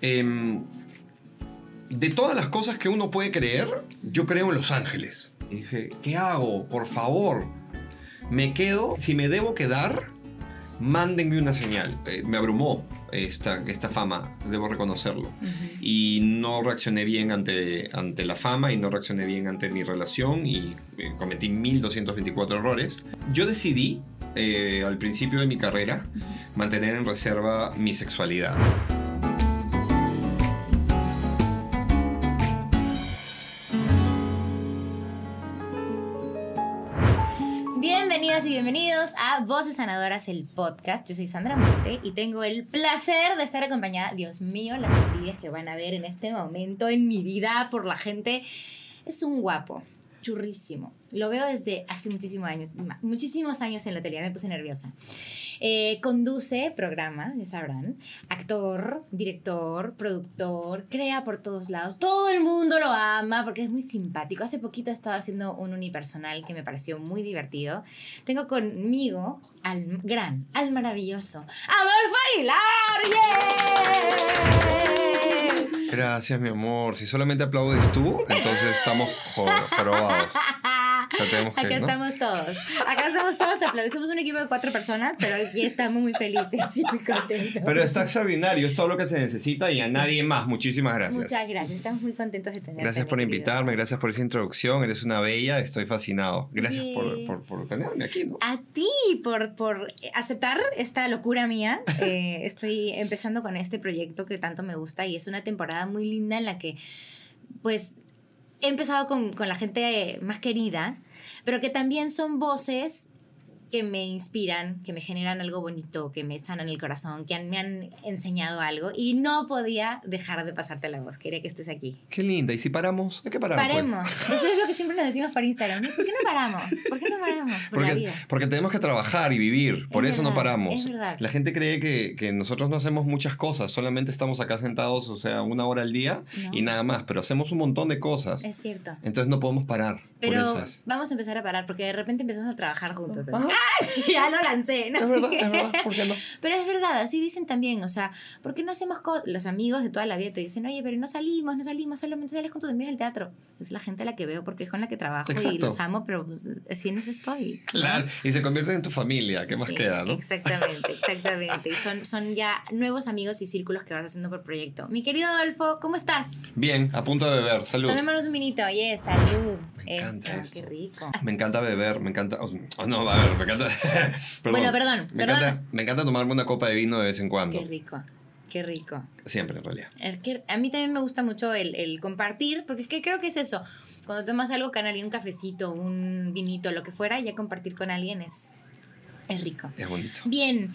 em, de todas las cosas que uno puede creer, yo creo en los ángeles. Y dije, ¿qué hago? Por favor, me quedo, si me debo quedar, mándenme una señal. Eh, me abrumó esta, esta fama, debo reconocerlo. Y no reaccioné bien ante, ante la fama y no reaccioné bien ante mi relación y eh, cometí 1224 errores. Yo decidí, eh, al principio de mi carrera, mantener en reserva mi sexualidad. A Voces Sanadoras, el podcast. Yo soy Sandra Monte y tengo el placer de estar acompañada, Dios mío, las envidias que van a ver en este momento en mi vida por la gente. Es un guapo, churrísimo. Lo veo desde hace muchísimos años, muchísimos años en la tele, me puse nerviosa. Eh, conduce programas, ya sabrán. Actor, director, productor, crea por todos lados. Todo el mundo lo ama porque es muy simpático. Hace poquito estaba haciendo un unipersonal que me pareció muy divertido. Tengo conmigo al gran, al maravilloso Adolfo Aguilar. Gracias, mi amor. Si solamente aplaudes tú, entonces estamos jorobados. Acá estamos todos. Acá estamos todos aplaudiendo. Somos un equipo de cuatro personas, pero aquí estamos muy felices y muy contentos. Pero está extraordinario, es todo lo que se necesita y a nadie más. Muchísimas gracias. Muchas gracias, estamos muy contentos de tenerte. Gracias por invitarme, gracias por esa introducción. Eres una bella, estoy fascinado. Gracias por, por, por, tenerme aquí. ¿no? A ti por, por aceptar esta locura mía. Eh, estoy empezando con este proyecto que tanto me gusta y es una temporada muy linda en la que, pues, he empezado con, con la gente más querida pero que también son voces que me inspiran, que me generan algo bonito, que me sanan el corazón, que me han enseñado algo y no podía dejar de pasarte la voz. Quería que estés aquí. Qué linda. ¿Y si paramos? ¿De qué paramos? Pues? Paremos. Eso es lo que siempre nos decimos por Instagram. ¿Por qué no paramos? ¿Por qué no paramos? Por porque, la vida. porque tenemos que trabajar y vivir. Por Es eso no paramos. es verdad. La gente cree que, que nosotros no hacemos muchas cosas. Solamente estamos acá sentados, o sea, una hora al día No. y nada más. Pero hacemos un montón de cosas. Es cierto. Entonces no podemos parar. por Pero eso es. vamos a empezar a parar porque de repente empezamos a trabajar juntos. ya lo lancé, ¿no? Es verdad, es verdad. ¿Por qué no? Pero es verdad, así dicen también, o sea, ¿por qué no hacemos cosas? Los amigos de toda la vida te dicen, oye, pero no salimos, no salimos, solamente sales con tus amigos del teatro. Es la gente a la que veo porque es con la que trabajo y Exacto. los amo, pero pues, así en eso estoy. ¿no? Claro. Y se convierte en tu familia. ¿Qué más Sí, queda, no? Exactamente, exactamente. Y son, son ya nuevos amigos y círculos que vas haciendo por proyecto. Mi querido Adolfo, ¿cómo estás? Bien, a punto de beber. Salud. Tomémonos un vinito. Yes, salud. Me encanta Eso, qué rico. Me encanta beber, me encanta. oh, no, a ver, me encanta. perdón. Bueno, perdón, Me perdón. encanta, me encanta tomarme una copa de vino de vez en cuando. Qué rico, qué rico. Siempre, en realidad. A mí también me gusta mucho el, el compartir, porque es que creo que es eso. Cuando tomas algo con alguien, un cafecito, un vinito, lo que fuera, ya compartir con alguien es, es rico. Es bonito. Bien,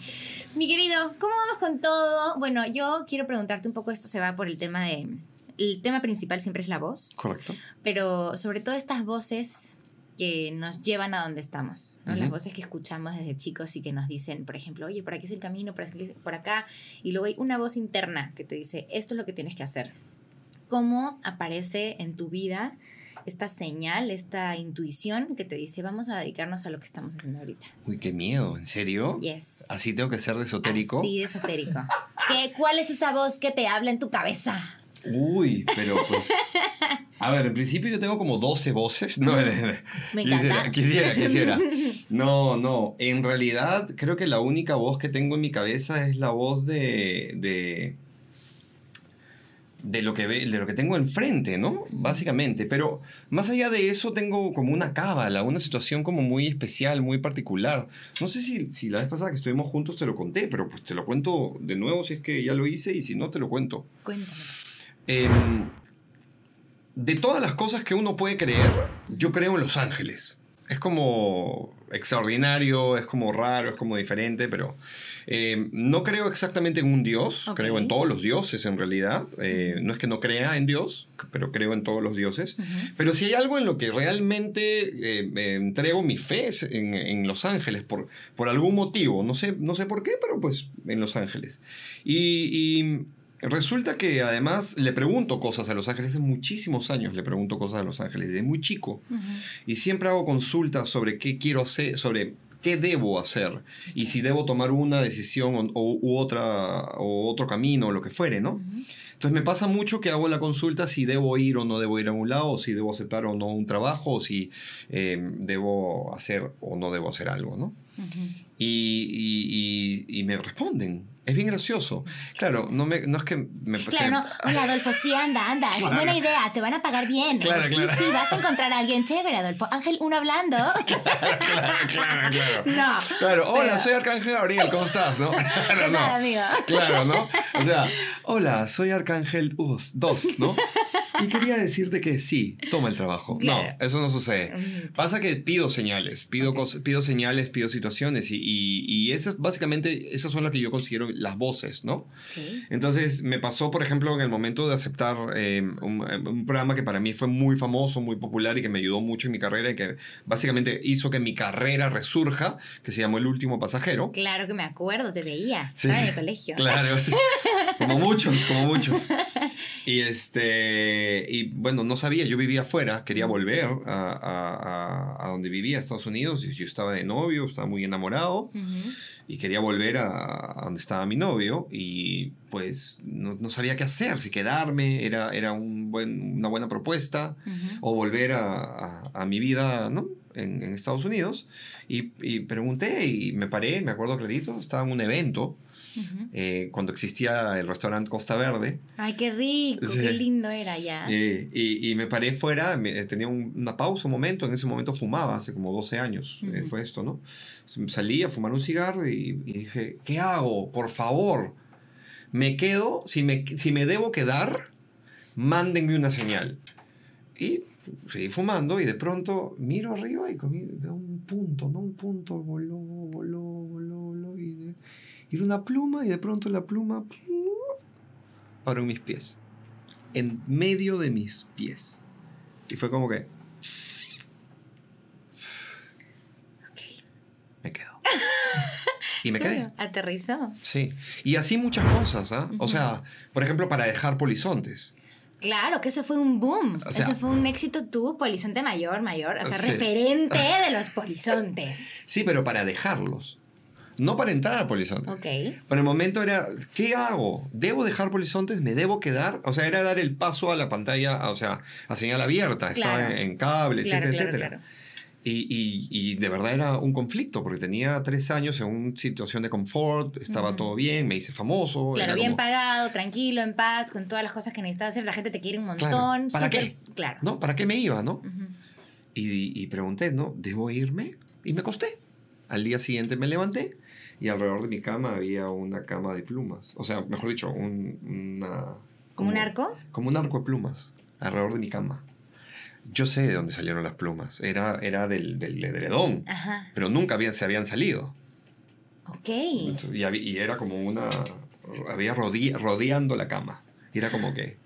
mi querido, ¿cómo vamos con todo? Bueno, yo quiero preguntarte un poco, esto se va por el tema de... El tema principal siempre es la voz, Correcto. pero sobre todo estas voces que nos llevan a donde estamos, ¿no? Las Ujú. voces que escuchamos desde chicos y que nos dicen, por ejemplo, oye, por aquí es el camino, por, aquí- por acá, y luego hay una voz interna que te dice, esto es lo que tienes que hacer. ¿Cómo aparece en tu vida esta señal, esta intuición que te dice, vamos a dedicarnos a lo que estamos haciendo ahorita? Uy, qué miedo, ¿en serio? Yes. ¿Así tengo que ser de esotérico? De esotérico. ¿Qué, ¿Cuál es esa voz que te habla en tu cabeza? Uy, pero pues. A ver, en principio yo tengo como 12 voces. No, Me quisiera, encanta. quisiera, quisiera. No, no. En realidad, creo que la única voz que tengo en mi cabeza es la voz de. de de lo que ve, de lo que tengo enfrente, ¿no? Básicamente. Pero más allá de eso, tengo como una cábala, una situación como muy especial, muy particular. No sé si, si la vez pasada que estuvimos juntos te lo conté, pero pues te lo cuento de nuevo si es que ya lo hice y si no te lo cuento. Cuéntame. Em, de todas las cosas que uno puede creer, yo creo en los ángeles. Es como extraordinario, es como raro, es como diferente, pero em, no creo exactamente en un Dios, creo en todos los dioses en realidad. Eh, no es que no crea en Dios, pero creo en todos los dioses. Pero si hay algo en lo que realmente eh, entrego mi fe es en, en Los Ángeles, por, por algún motivo. No sé, no sé por qué, pero pues en Los Ángeles. Y, y resulta que además le pregunto cosas a Los Ángeles, hace muchísimos años le pregunto cosas a Los Ángeles, desde muy chico. Y siempre hago consultas sobre qué quiero hacer, sobre qué debo hacer y si debo tomar una decisión o, o- u otra o otro camino o lo que fuere, ¿no? Entonces me pasa mucho que hago la consulta si debo ir o no debo ir a un lado, o si debo aceptar o no un trabajo, o si eh, debo hacer o no debo hacer algo, ¿no? Ujú. Y, y- y- y me responden. Es bien gracioso. Claro, no, me, no es que me... Claro, no. Hola, Adolfo, sí, anda, anda. Es buena idea, te van a pagar bien. Claro, sí, claro. sí, vas a encontrar a alguien chévere, Adolfo. Ángel, uno hablando. claro, claro, claro. No. Claro, hola, Pero- soy Arcángel Gabriel, ¿cómo estás? ¿No? Claro, ¿Qué no. amigo? Claro, ¿no? O sea, hola, soy Arcángel 2, ¿no? Y quería decirte que sí, toma el trabajo. No, eso no sucede. Ujú. Pasa que pido señales, pido, pido señales, pido situaciones y, y, y esas básicamente, esas son las que yo considero las voces, ¿no? Entonces me pasó, por ejemplo, en el momento de aceptar eh, un, un programa que para mí fue muy famoso, muy popular y que me ayudó mucho en mi carrera y que básicamente hizo que mi carrera resurja, que se llamó El Último Pasajero. Claro que me acuerdo, te veía. Sí. En el colegio. Claro, como muchos, como muchos. Y este, y bueno, no sabía, yo vivía afuera, quería volver a, a- a- donde vivía, a Estados Unidos, y yo estaba de novio, estaba muy enamorado, Ujú. y quería volver a, a donde estaba mi novio, y pues no, no sabía qué hacer, si quedarme, era, era un buen, una buena propuesta, Ujú. o volver a mi vida, ¿no? En, en Estados Unidos, y, y pregunté, y me paré, me acuerdo clarito, estaba en un evento, Ujú. eh, cuando existía el restaurante Costa Verde. Ay, qué rico, Sí. qué lindo era ya. eh, y, y me paré fuera, me- tenía un- una pausa, un momento, en ese momento fumaba, hace como 12 años eh, Ujú. fue esto, ¿no? Salí a fumar un cigarro y, y dije, ¿qué hago? Por favor, me quedo, si me, si me debo quedar, mándenme una señal. Y seguí fumando y de pronto miro arriba y comí, veo un punto, ¿no? Un punto voló, voló, de- y era una pluma y de pronto la pluma paró en mis pies. En medio de mis pies. Y fue como que... Me quedo. Y me quedé. Aterrizó. Sí. Y así muchas cosas, ¿ah? O sea, por ejemplo, para dejar polizontes. Claro, que eso fue un boom. O sea- eso fue un éxito tú, polizonte mayor, mayor. O sea, Sí. referente de los polizontes. Sí, pero para dejarlos. No para entrar a polizontes. Ok. Para el momento era, ¿qué hago? ¿Debo dejar polizontes? ¿Me debo quedar? O sea, era dar el paso a la pantalla, o sea, a señal abierta. Estaba Claro. en, en cable, Claro, etcétera, claro, etcétera. claro. Y, y- y de verdad era un conflicto, porque tenía tres años en una situación de confort, estaba todo bien, me hice famoso. Claro, era bien como- pagado, tranquilo, en paz, con todas las cosas que necesitas hacer. La gente te quiere un montón. ¿para súper- Claro. ¿No? ¿Para qué me iba, no? Ujú. Y, y pregunté, ¿no? ¿Debo irme? Y me acosté. Al día siguiente me levanté y alrededor de mi cama había una cama de plumas. O sea, mejor dicho, un, una... ¿Como un arco? Como un arco de plumas alrededor de mi cama. Yo sé de dónde salieron las plumas. Era, era del, del edredón. Ajá. Pero nunca habían, se habían salido. Ok. Y, había- y era como una... Había rodi- rodeando la cama. Y era como que...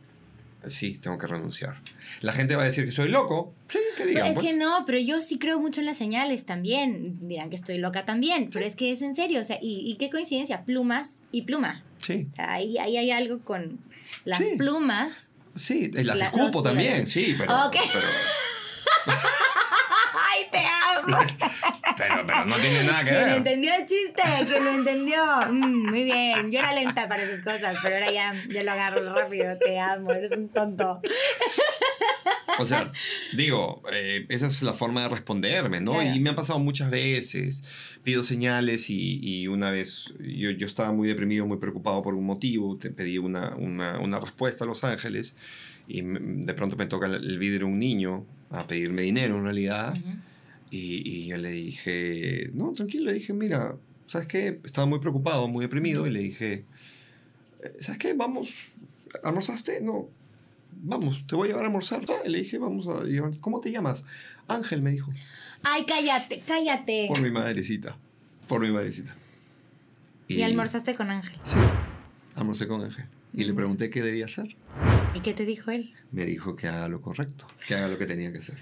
Sí, tengo que renunciar. La gente va a decir que soy loco. Sí, que Pero digan. es pues. que no, pero yo sí creo mucho en las señales también. Dirán que estoy loca también, pero es que es en serio. O sea, y, y qué coincidencia, plumas y pluma. Sí, O sea, ahí, ahí hay algo con las Sí. plumas. sí, las La- escupo también, sí, pero, Ok. pero, ¡Ay, te amo! pero, pero no tiene nada que Quien ver. entendió el chiste, quien lo entendió. Mm, muy bien. Yo era lenta para esas cosas, pero ahora ya, ya lo agarro rápido. Te amo, eres un tonto. O sea, digo, eh, esa es la forma de responderme, ¿no? Claro. Y me ha pasado muchas veces. Pido señales y, y una vez yo, yo estaba muy deprimido, muy preocupado por un motivo. Te pedí una, una, una respuesta a Los Ángeles y me- de pronto me toca el- vidrio un niño a pedirme dinero en realidad. Ujú. Y, y yo le dije, no, tranquilo, le dije, mira, ¿sabes qué? Estaba muy preocupado, muy deprimido y le dije, "Eh, ¿sabes qué? Vamos, ¿almorzaste? No, vamos, te voy a llevar a almorzar. Y le dije, vamos a llevar, ¿cómo te llamas? Ángel me dijo, Ay, cállate, cállate. por mi madrecita, por mi madrecita. Y almorzaste con Ángel. Sí, almorcé con Ángel. Y le Mm. pregunté qué debía hacer. ¿Y qué te dijo él? Me dijo que haga lo correcto, que haga lo que tenía que hacer.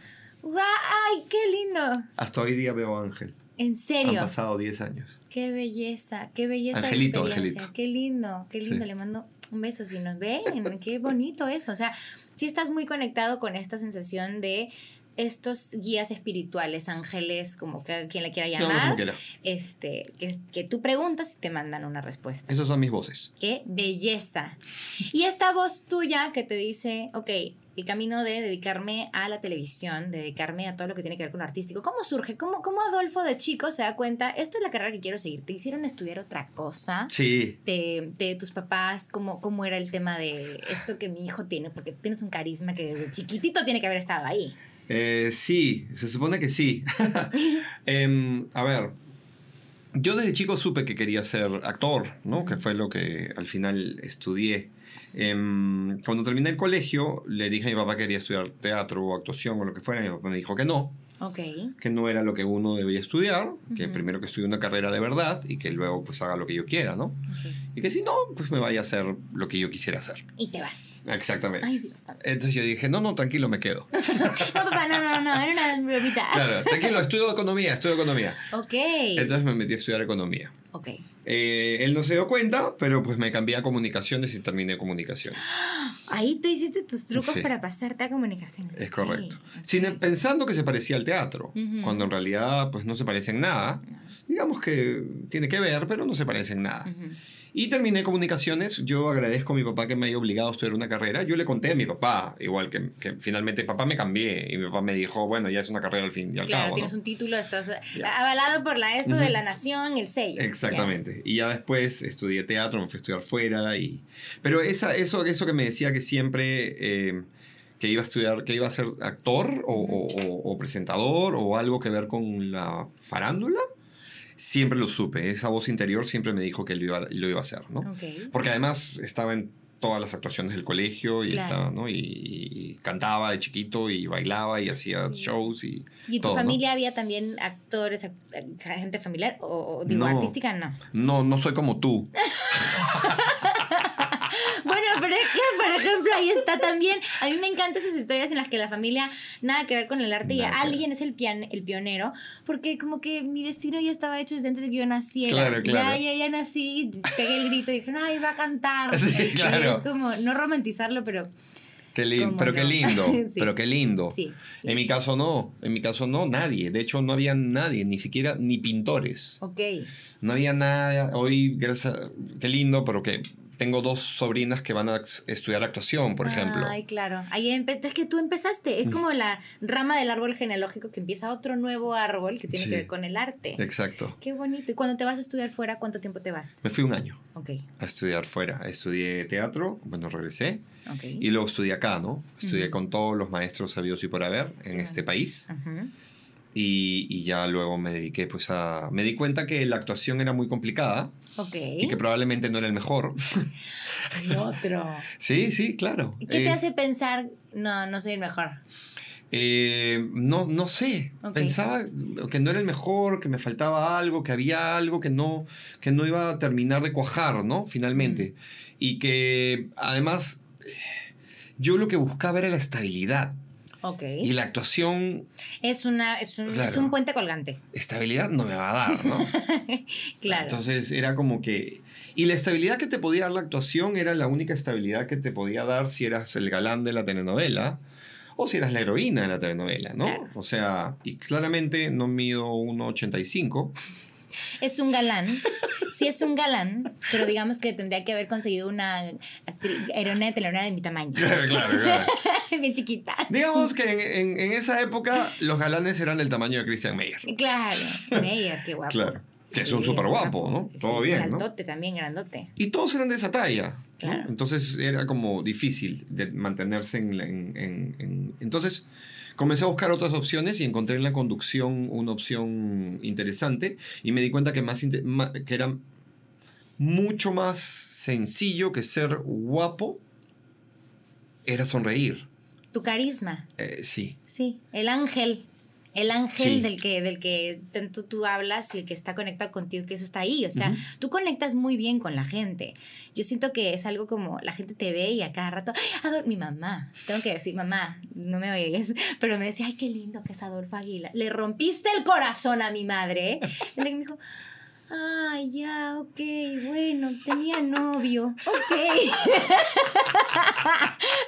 ¡Ay, qué lindo! Hasta hoy día veo a Ángel. En Han serio. pasado 10 años. Qué belleza, qué belleza. de Angelito, experiencia. Angelito. Qué lindo, qué lindo. Sí. Le mando un beso si nos ven. qué bonito eso. O sea, sí estás muy conectado con esta sensación de estos guías espirituales, ángeles, como que quien le quiera llamar, quiera. este, que, que tú preguntas y te mandan una respuesta. Esas son mis voces. ¡Qué belleza! Y esta voz tuya que te dice, ok, el camino de dedicarme a la televisión, dedicarme a todo lo que tiene que ver con lo artístico, ¿cómo surge? ¿Cómo, cómo Adolfo de chico se da cuenta, esta es la carrera que quiero seguir? ¿Te hicieron estudiar otra cosa? Sí. De, de tus papás, ¿cómo, ¿cómo era el tema de esto que mi hijo tiene? Porque tienes un carisma que desde chiquitito tiene que haber estado ahí. Eh, sí, se supone que sí. Em, a ver, yo desde chico supe que quería ser actor, ¿no? Que fue lo que al final estudié. Em, cuando terminé el colegio, le dije a mi papá que quería estudiar teatro o actuación o lo que fuera. Y mi papá me dijo que no, Ok. que no era lo que uno debería estudiar, que primero que estudie una carrera de verdad y que luego pues haga lo que yo quiera, ¿no? Y que si no, pues me vaya a hacer lo que yo quisiera hacer. Y te vas. Exactamente. Ay, Dios. Entonces yo dije, no, no, tranquilo, me quedo. No, papá, no, no, no, era una bromita. Claro, tranquilo, estudio economía, estudio economía. Ok. Entonces me metí a estudiar economía. ok. Eh, él no se dio cuenta, pero pues me cambié a comunicaciones y terminé comunicaciones. Ahí tú hiciste tus trucos Sí. para pasarte a comunicaciones. Es correcto. ok. Sin, pensando que se parecía al teatro, Ujú. cuando en realidad pues no se parece en nada. Digamos que tiene que ver, pero no se parece en nada. Ujú. Y terminé comunicaciones. Yo agradezco a mi papá que me haya obligado a estudiar una carrera. Yo le conté a mi papá, igual que, que finalmente papá me cambié y mi papá me dijo, bueno, ya es una carrera al fin y al Claro, cabo. ¿no? tienes un título, estás avalado por la esto de la nación, el sello. Exactamente. Y ya después estudié teatro, me fui a estudiar fuera. Y... Pero esa, eso, eso que me decía que siempre eh, que iba a estudiar, que iba a ser actor o, o- o- o presentador o algo que ver con la farándula, siempre lo supe. Esa voz interior siempre me dijo que lo iba, lo iba a hacer, ¿no? Ya. Ok. Porque además estaba en todas las actuaciones del colegio y, Claro. estaba, ¿no? y, y cantaba de chiquito y bailaba y hacía Sí. shows y ¿Y en tu familia había también actores, act- gente familiar? O, o digo, No. artística no. no, no soy como tú. Bueno, pero es que, por ejemplo, ahí está también. A mí me encantan esas historias en las que la familia nada que ver con el arte y Nada ver. alguien es el, pian, el pionero, porque como que mi destino ya estaba hecho desde antes de que yo naciera. Claro, claro. Ya, ya, ya nací, pegué el grito y dije, ay, va a cantar. Sí, Y claro. es como, no romantizarlo, pero Qué lindo, ¿Cómo pero qué no? lindo, Sí. pero qué lindo. sí. sí. En mi caso no, en mi caso no, nadie. De hecho, no había nadie, ni siquiera ni pintores. Ok. No había nada. Hoy, gracias, qué lindo, pero que tengo dos sobrinas que van a estudiar actuación, por ejemplo. Ay, claro. Ahí es que tú empezaste. Mm. Es como la rama del árbol genealógico que empieza otro nuevo árbol que tiene Sí. que ver con el arte. Exacto. Qué bonito. ¿Y cuando te vas a estudiar fuera, cuánto tiempo te vas? Me fui un año Ok, a estudiar fuera. Estudié teatro, bueno, regresé. ok. Y luego estudié acá, ¿no? Estudié con todos los maestros sabidos y por haber en Qué este país. Y, y ya luego me dediqué pues a... Me di cuenta que la actuación era muy complicada Y que probablemente no era el mejor. El otro. sí, sí, claro. ¿Qué te Eh, hace pensar, no, no soy el mejor? eh, no, no sé. Pensaba que no era el mejor, que me faltaba algo, que había algo que no, que no iba a terminar de cuajar, ¿no? Finalmente. Mm. Y que además yo lo que buscaba era la estabilidad. Y la actuación, Es, una, es, un, es Claro. un puente colgante. estabilidad no me va a dar, ¿no? Claro. Entonces era como que... Y la estabilidad que te podía dar la actuación era la única estabilidad que te podía dar si eras el galán de la telenovela o si eras la heroína de la telenovela, ¿no? Claro. O sea, y claramente no mido 1,85. Es un galán. Sí es un galán, pero digamos que tendría que haber conseguido una heroína de telenovela de mi tamaño. Claro, claro, claro. Bien chiquita. Digamos que en, en- en esa época los galanes eran del tamaño de Christian Meyer. Claro. Meyer, qué guapo. Claro. Que es Sí, un súper guapo, ¿no? Sí, Todo bien, ¿no? Grandote también, grandote. Y todos eran de esa talla. ¿no? Claro. Entonces era como difícil de mantenerse en- Entonces comencé a buscar otras opciones y encontré en la conducción una opción interesante y me di cuenta que, más, que era mucho más sencillo que ser guapo era sonreír. Tu carisma, Eh, sí, sí. El ángel. El ángel Sí. del que, del que tanto tú hablas y el que está conectado contigo, que eso está ahí. O sea, tú conectas muy bien con la gente. Yo siento que es algo como la gente te ve y a cada rato, ¡ay, Adol-" mi mamá, tengo que decir, mamá, no me oyes, pero me decía, ay, qué lindo que es Adolfo Aguilar. Le rompiste el corazón a mi madre. Y le me dijo, ay, ya, ok, bueno, tenía novio, ok.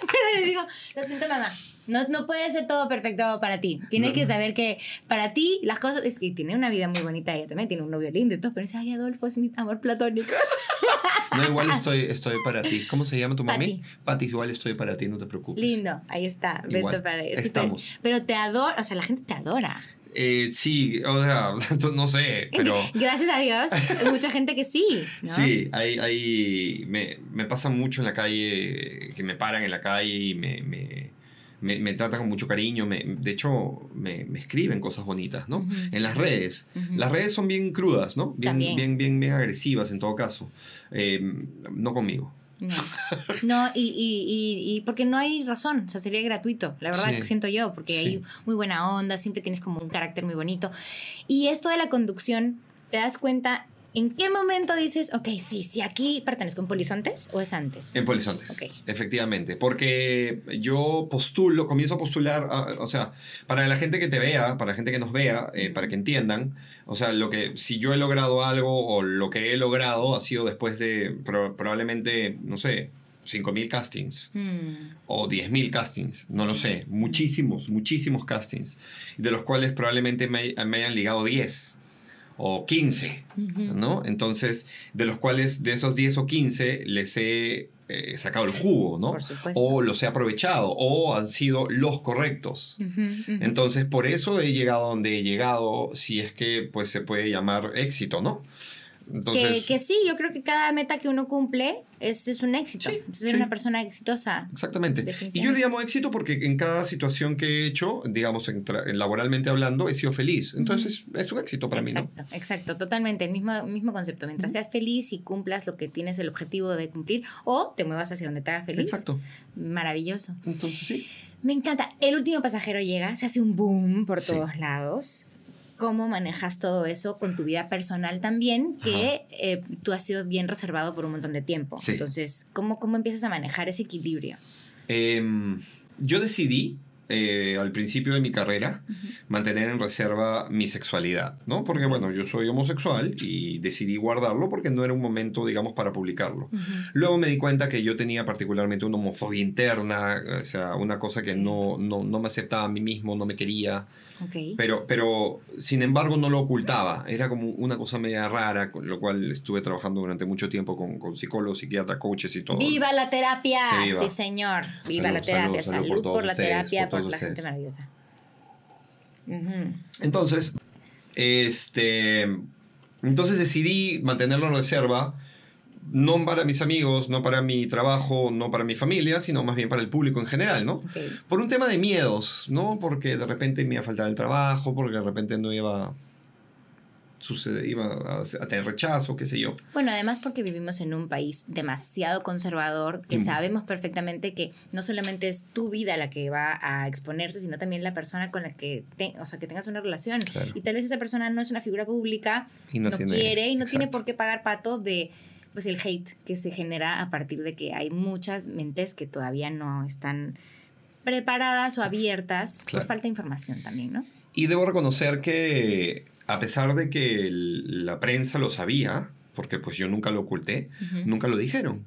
pero le digo, lo siento, mamá. No, no puede ser todo perfecto para ti. Tienes No. que saber que para ti las cosas. Es que tiene una vida muy bonita ella también, tiene un novio lindo y todo, pero dice, ay, Adolfo es mi amor platónico. No, igual estoy, estoy para ti. ¿Cómo se llama tu mami? Pati. Igual estoy para ti, no te preocupes. Lindo, ahí está. Beso Igual, para él. estamos. Pero te adora, o sea, la gente te adora. Eh, sí, o sea, no sé, pero... Gracias a Dios, hay mucha gente que sí. ¿no? Sí, hay, hay, me, me pasa mucho en la calle, que me paran en la calle y me, me, me, me tratan con mucho cariño. Me, de hecho, me, me escriben cosas bonitas, ¿no? En las redes. Las redes son bien crudas, ¿no? Bien, También. bien, bien, bien agresivas en todo caso. Eh, no conmigo. No, no y, y, y, y porque no hay razón, o sea, sería gratuito, la verdad Sí. que siento yo, porque Sí. hay muy buena onda, siempre tienes como un carácter muy bonito. Y esto de la conducción, ¿te das cuenta en qué momento dices, ok, sí, sí, aquí pertenezco en Polizontes o es antes? En Polizontes, Ok. efectivamente. Porque yo postulo, comienzo a postular, ah, o sea, para la gente que te vea, para la gente que nos vea, eh, para que entiendan, o sea, lo que, si yo he logrado algo o lo que he logrado ha sido después de pro- probablemente, no sé, 5.000 castings Mm, o 10.000 castings, no lo sé, muchísimos, muchísimos castings, de los cuales probablemente me, me hayan ligado 10 o 15. ujú. ¿no? Entonces, de los cuales de esos 10 o 15 les he eh, sacado el jugo, ¿no? Por supuesto. O los he aprovechado, o han sido los correctos. Entonces, por eso he llegado a donde he llegado, si es que pues se puede llamar éxito, ¿no? Entonces, que, que sí, yo creo que cada meta que uno cumple es, es un éxito. Sí, Entonces sí. eres una persona exitosa. Exactamente. Y yo le llamo éxito porque en cada situación que he hecho, digamos, en laboralmente hablando, he sido feliz. Entonces, es un éxito para mí, ¿no? Exacto, exacto, totalmente, el mismo, mismo concepto. Mientras seas feliz y cumplas lo que tienes el objetivo de cumplir o te muevas hacia donde te haga feliz. Exacto. Maravilloso. Entonces, sí. Me encanta. El último pasajero llega, se hace un boom por Sí. todos lados. ¿Cómo manejas todo eso con tu vida personal también? Que eh, tú has sido bien reservado por un montón de tiempo. Sí. Entonces, ¿cómo, ¿cómo empiezas a manejar ese equilibrio? Em, yo decidí eh, al principio de mi carrera mantener en reserva mi sexualidad, ¿no? Porque, bueno, yo soy homosexual y decidí guardarlo porque no era un momento, digamos, para publicarlo. Ujú. Luego me di cuenta que yo tenía particularmente una homofobia interna, o sea, una cosa que no, no, no me aceptaba a mí mismo, no me quería, Pero, pero sin embargo no lo ocultaba. Era como una cosa media rara, con lo cual estuve trabajando durante mucho tiempo con, con psicólogos, psiquiatras, coaches y todo. ¡Viva la terapia! Viva. Sí, señor. ¡Viva Salud, la terapia! salud, Salud, salud por la ustedes, terapia, por la ustedes. gente maravillosa. Entonces, este, entonces decidí mantenerlo en reserva, no para mis amigos, no para mi trabajo, no para mi familia, sino más bien para el público en general, ¿no? Por un tema de miedos, ¿no? Porque de repente me iba a faltar el trabajo, porque de repente no iba a suceder, iba a, a tener rechazo, qué sé yo. Bueno, además porque vivimos en un país demasiado conservador, que Mm. sabemos perfectamente que no solamente es tu vida la que va a exponerse, sino también la persona con la que, te- o sea, que tengas una relación. Claro. Y tal vez esa persona no es una figura pública, Y no, no, tiene, quiere y no tiene por qué pagar pato de pues el hate que se genera a partir de que hay muchas mentes que todavía no están preparadas o abiertas Claro. por falta de información también, ¿no? Y debo reconocer que a pesar de que el- la prensa lo sabía, porque pues yo nunca lo oculté, Ujú. nunca lo dijeron.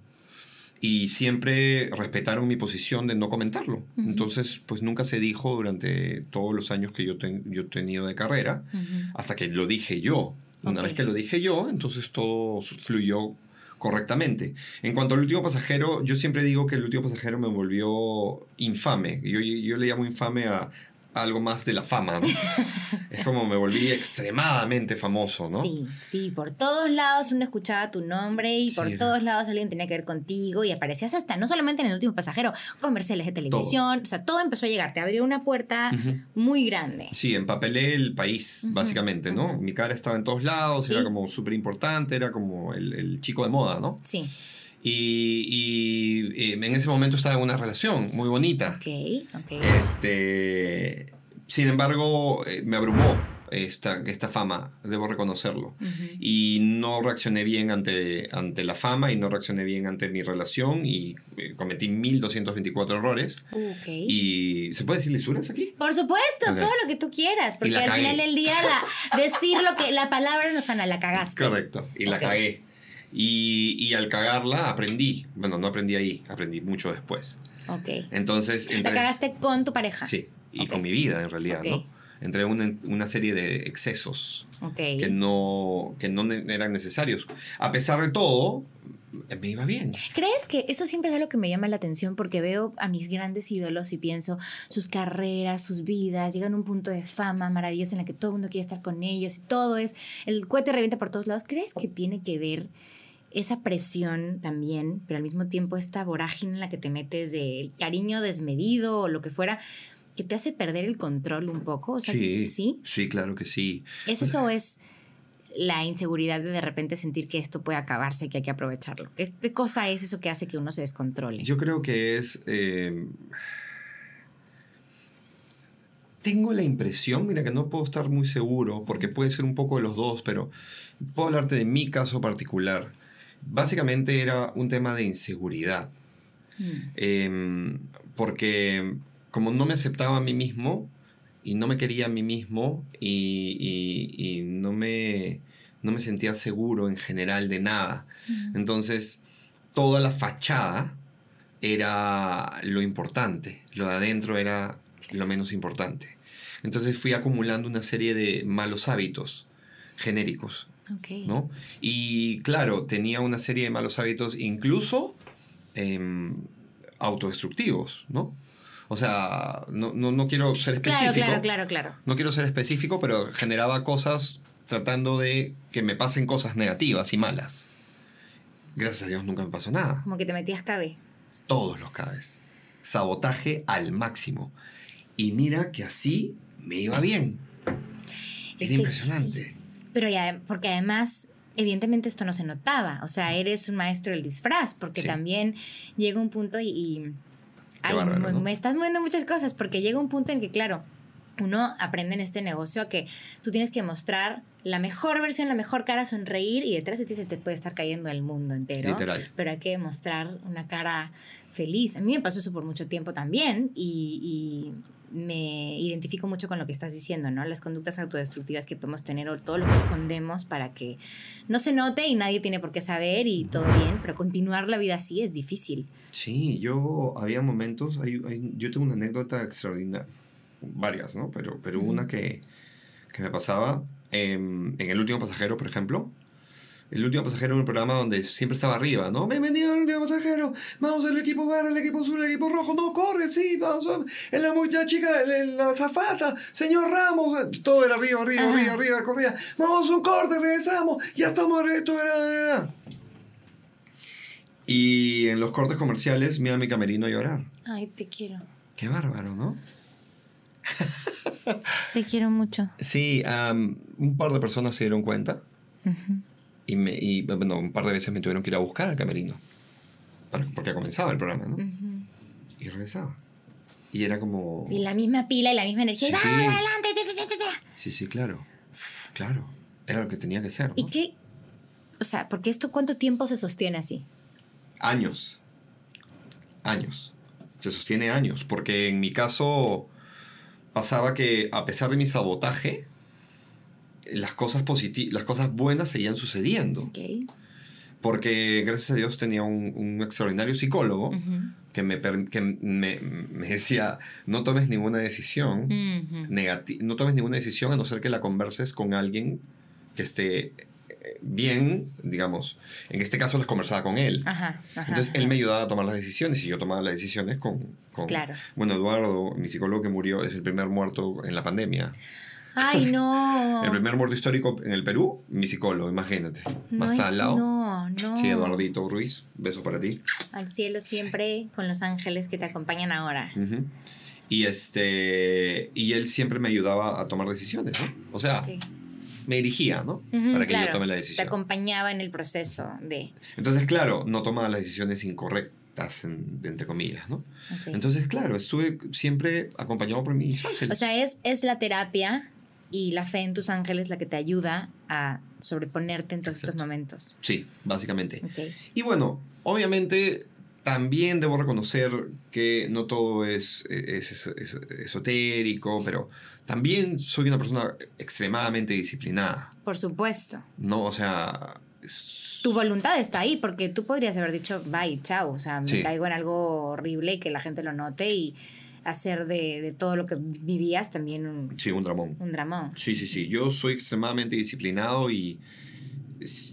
Y siempre respetaron mi posición de no comentarlo. Ujú. Entonces, pues nunca se dijo durante todos los años que yo, ten- yo he tenido de carrera, Ujú. hasta que lo dije yo. Una Ok. vez que lo dije yo, entonces todo fluyó correctamente. En cuanto al último pasajero, yo siempre digo que el último pasajero me volvió infame. Yo, yo le llamo infame a algo más de la fama, ¿no? es como me volví extremadamente famoso, ¿no? Sí, sí, por todos lados uno escuchaba tu nombre y Sí, por era- todos lados alguien tenía que ver contigo y aparecías hasta, no solamente en el último pasajero, comerciales de televisión, o sea, todo empezó a llegar, te abrió una puerta muy grande. Sí, empapelé el país, básicamente, ¿no? Mi cara estaba en todos lados, Sí. era como súper importante, era como el, el chico de moda, ¿no? Sí, Y, y, eh, en ese momento estaba en una relación muy bonita. ok, ok. Este, sin embargo, eh, me abrumó esta, esta fama, debo reconocerlo. Ujú. Y no reaccioné bien ante, ante la fama y no reaccioné bien ante mi relación y eh, cometí 1224 errores. Ok. Y ¿se puede decir lisuras aquí? Por supuesto, Ok. todo lo que tú quieras, porque al cagué. final del día la, decir lo que la palabra no sana, la cagaste. Correcto, y la Ok. cagué. Y, y al cagarla aprendí. Bueno, no aprendí ahí, aprendí mucho después. Ok. Entonces... La entré- cagaste con tu pareja. Sí, y Ok. con mi vida en realidad, Ok. ¿no? Entré en una, una serie de excesos Ok. que no, que no eran necesarios. A pesar de todo, me iba bien. ¿Crees que eso siempre es algo que me llama la atención? Porque veo a mis grandes ídolos y pienso sus carreras, sus vidas, llegan a un punto de fama maravillosa en la que todo el mundo quiere estar con ellos y todo es, el cohete revienta por todos lados. ¿Crees que tiene que ver esa presión también, pero al mismo tiempo esta vorágine en la que te metes del cariño desmedido o lo que fuera, que te hace perder el control un poco? O sea, Sí, ¿sí? sí, claro que sí. ¿Es eso o es la inseguridad de de repente sentir que esto puede acabarse que hay que aprovecharlo? ¿Qué, qué cosa es eso que hace que uno se descontrole? Yo creo que es... eh, tengo la impresión, mira que no puedo estar muy seguro, porque puede ser un poco de los dos, pero puedo hablarte de mi caso particular. Básicamente era un tema de inseguridad. Mm, Em, porque como no me aceptaba a mí mismo y no me quería a mí mismo y, y- y no, me, no me sentía seguro en general de nada. mm. Entonces, toda la fachada era lo importante, lo de adentro era lo menos importante. Entonces fui acumulando una serie de malos hábitos genéricos, Ok. ¿no? Y claro, tenía una serie de malos hábitos, incluso em, autodestructivos, ¿no? O sea, no, no, no quiero ser específico. Claro, claro, claro, claro. No quiero ser específico, pero generaba cosas tratando de que me pasen cosas negativas y malas. Gracias a Dios nunca me pasó nada. Como que te metías cabe. Todos los cabes. Sabotaje al máximo. Y mira que así me iba bien. Es Es que impresionante. Pero ya, porque además, evidentemente esto no se notaba. O sea, eres un maestro del disfraz, porque Sí. también llega un punto y... y- ay, bárbaro, me, ¿no? me estás moviendo muchas cosas, porque llega un punto en que, claro, uno aprende en este negocio a que tú tienes que mostrar la mejor versión, la mejor cara, sonreír y detrás de ti se te puede estar cayendo el mundo entero. Literal. pero hay que mostrar una cara feliz. A mí me pasó eso por mucho tiempo también y, y me identifico mucho con lo que estás diciendo, ¿no? Las conductas autodestructivas que podemos tener o todo lo que escondemos para que no se note y nadie tiene por qué saber y todo bien, pero continuar la vida así es difícil. Sí, yo había momentos, hay- hay- yo tengo una anécdota extraordinaria, varias, ¿no? Pero, pero una que, que me pasaba em, en El Último Pasajero, por ejemplo. El Último Pasajero era un programa donde siempre estaba arriba, ¿no? Bienvenido al Último Pasajero, vamos al equipo verde, el equipo azul, el equipo rojo, no, corre, sí, vamos, es la muchacha chica, la zafata, señor Ramos, todo era arriba, arriba, Ajá. arriba, arriba, corría, vamos un corte, regresamos, ya estamos, esto era... Y en los cortes comerciales me iba a mi camerino llorar. Ay, te quiero. Qué bárbaro, ¿no? Te quiero mucho. Sí, am, un par de personas se dieron cuenta y, me, y bueno, un par de veces me tuvieron que ir a buscar al camerino. para- porque comenzaba el programa, ¿no? Y regresaba. Y era como... Y la misma pila y la misma energía. Sí, ¡Vamos sí. adelante! te, te, te, te, te". Sí, sí, claro. Claro. Era lo que tenía que ser, ¿no? ¿Y qué? O sea, porque esto cuánto tiempo se sostiene así? Años. Años. Se sostiene años. Porque en mi caso pasaba que a pesar de mi sabotaje, las cosas, las cosas buenas seguían sucediendo. Porque gracias a Dios tenía un, un extraordinario psicólogo que, me, que me, me decía, no tomes ninguna decisión negati- no tomes ninguna decisión a no ser que la converses con alguien que esté eh, bien, digamos. En este caso las conversaba con él. Ajá, ajá, Entonces él ajá. me ayudaba a tomar las decisiones y yo tomaba las decisiones con... con Claro. Bueno, Eduardo, mi psicólogo que murió, es el primer muerto en la pandemia. Ay, no. El primer muerto histórico en el Perú, mi psicólogo, imagínate. no Más es- al lado. No, no. Sí, Eduardito Ruiz, beso para ti. Al cielo siempre con los ángeles que te acompañan ahora. Ujú. Y este y él siempre me ayudaba a tomar decisiones, ¿no? O sea, Ok. me dirigía, ¿no? Ujú, Para que claro, yo tome la Te decisión. acompañaba en el proceso de. Entonces, claro, no tomaba las decisiones incorrectas, en- entre comillas, ¿no? ok. Entonces, claro, estuve siempre acompañado por mis ángeles. o sea, es, es la terapia y la fe en tus ángeles la que te ayuda a sobreponerte en todos estos momentos. sí, básicamente. Y bueno, obviamente también debo reconocer que no todo es, es- es- es- esotérico, pero también soy una persona extremadamente disciplinada. Por supuesto. No, o sea, tu voluntad está ahí, porque tú podrías haber dicho, bye, chao, o sea, me Sí. caigo en algo horrible y que la gente lo note y hacer de, de todo lo que vivías también un, Sí, un dramón. un dramón. Sí, sí, sí. Yo soy extremadamente disciplinado y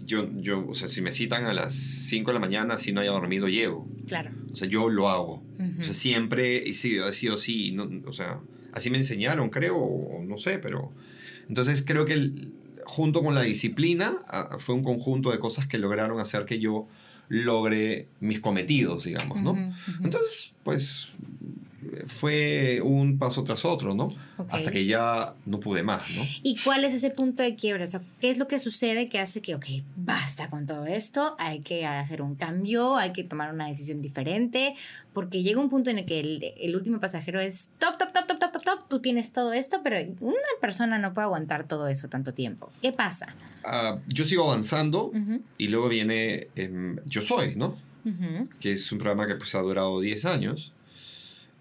yo, yo, o sea, si me citan a las 5 de la mañana, si no haya dormido, llego. Claro. O sea, yo lo hago. Ujú. O sea, siempre he sido, así. No, o sea, así me enseñaron, creo, o no sé, pero... Entonces creo que el- junto con la disciplina fue un conjunto de cosas que lograron hacer que yo logre mis cometidos, digamos, ¿no? Entonces, pues fue un paso tras otro, ¿no? Hasta que ya no pude más, ¿no? ¿Y cuál es ese punto de quiebre? O sea, ¿qué es lo que sucede que hace que, ok, basta con todo esto, hay que hacer un cambio, hay que tomar una decisión diferente? Porque llega un punto en el que el, el último pasajero es top, top, top, top, top, top, top, tú tienes todo esto, pero una persona no puede aguantar todo eso tanto tiempo. ¿Qué pasa? Ah, yo sigo avanzando y luego viene em, Yo Soy, ¿no? que es un programa que pues, ha durado 10 años.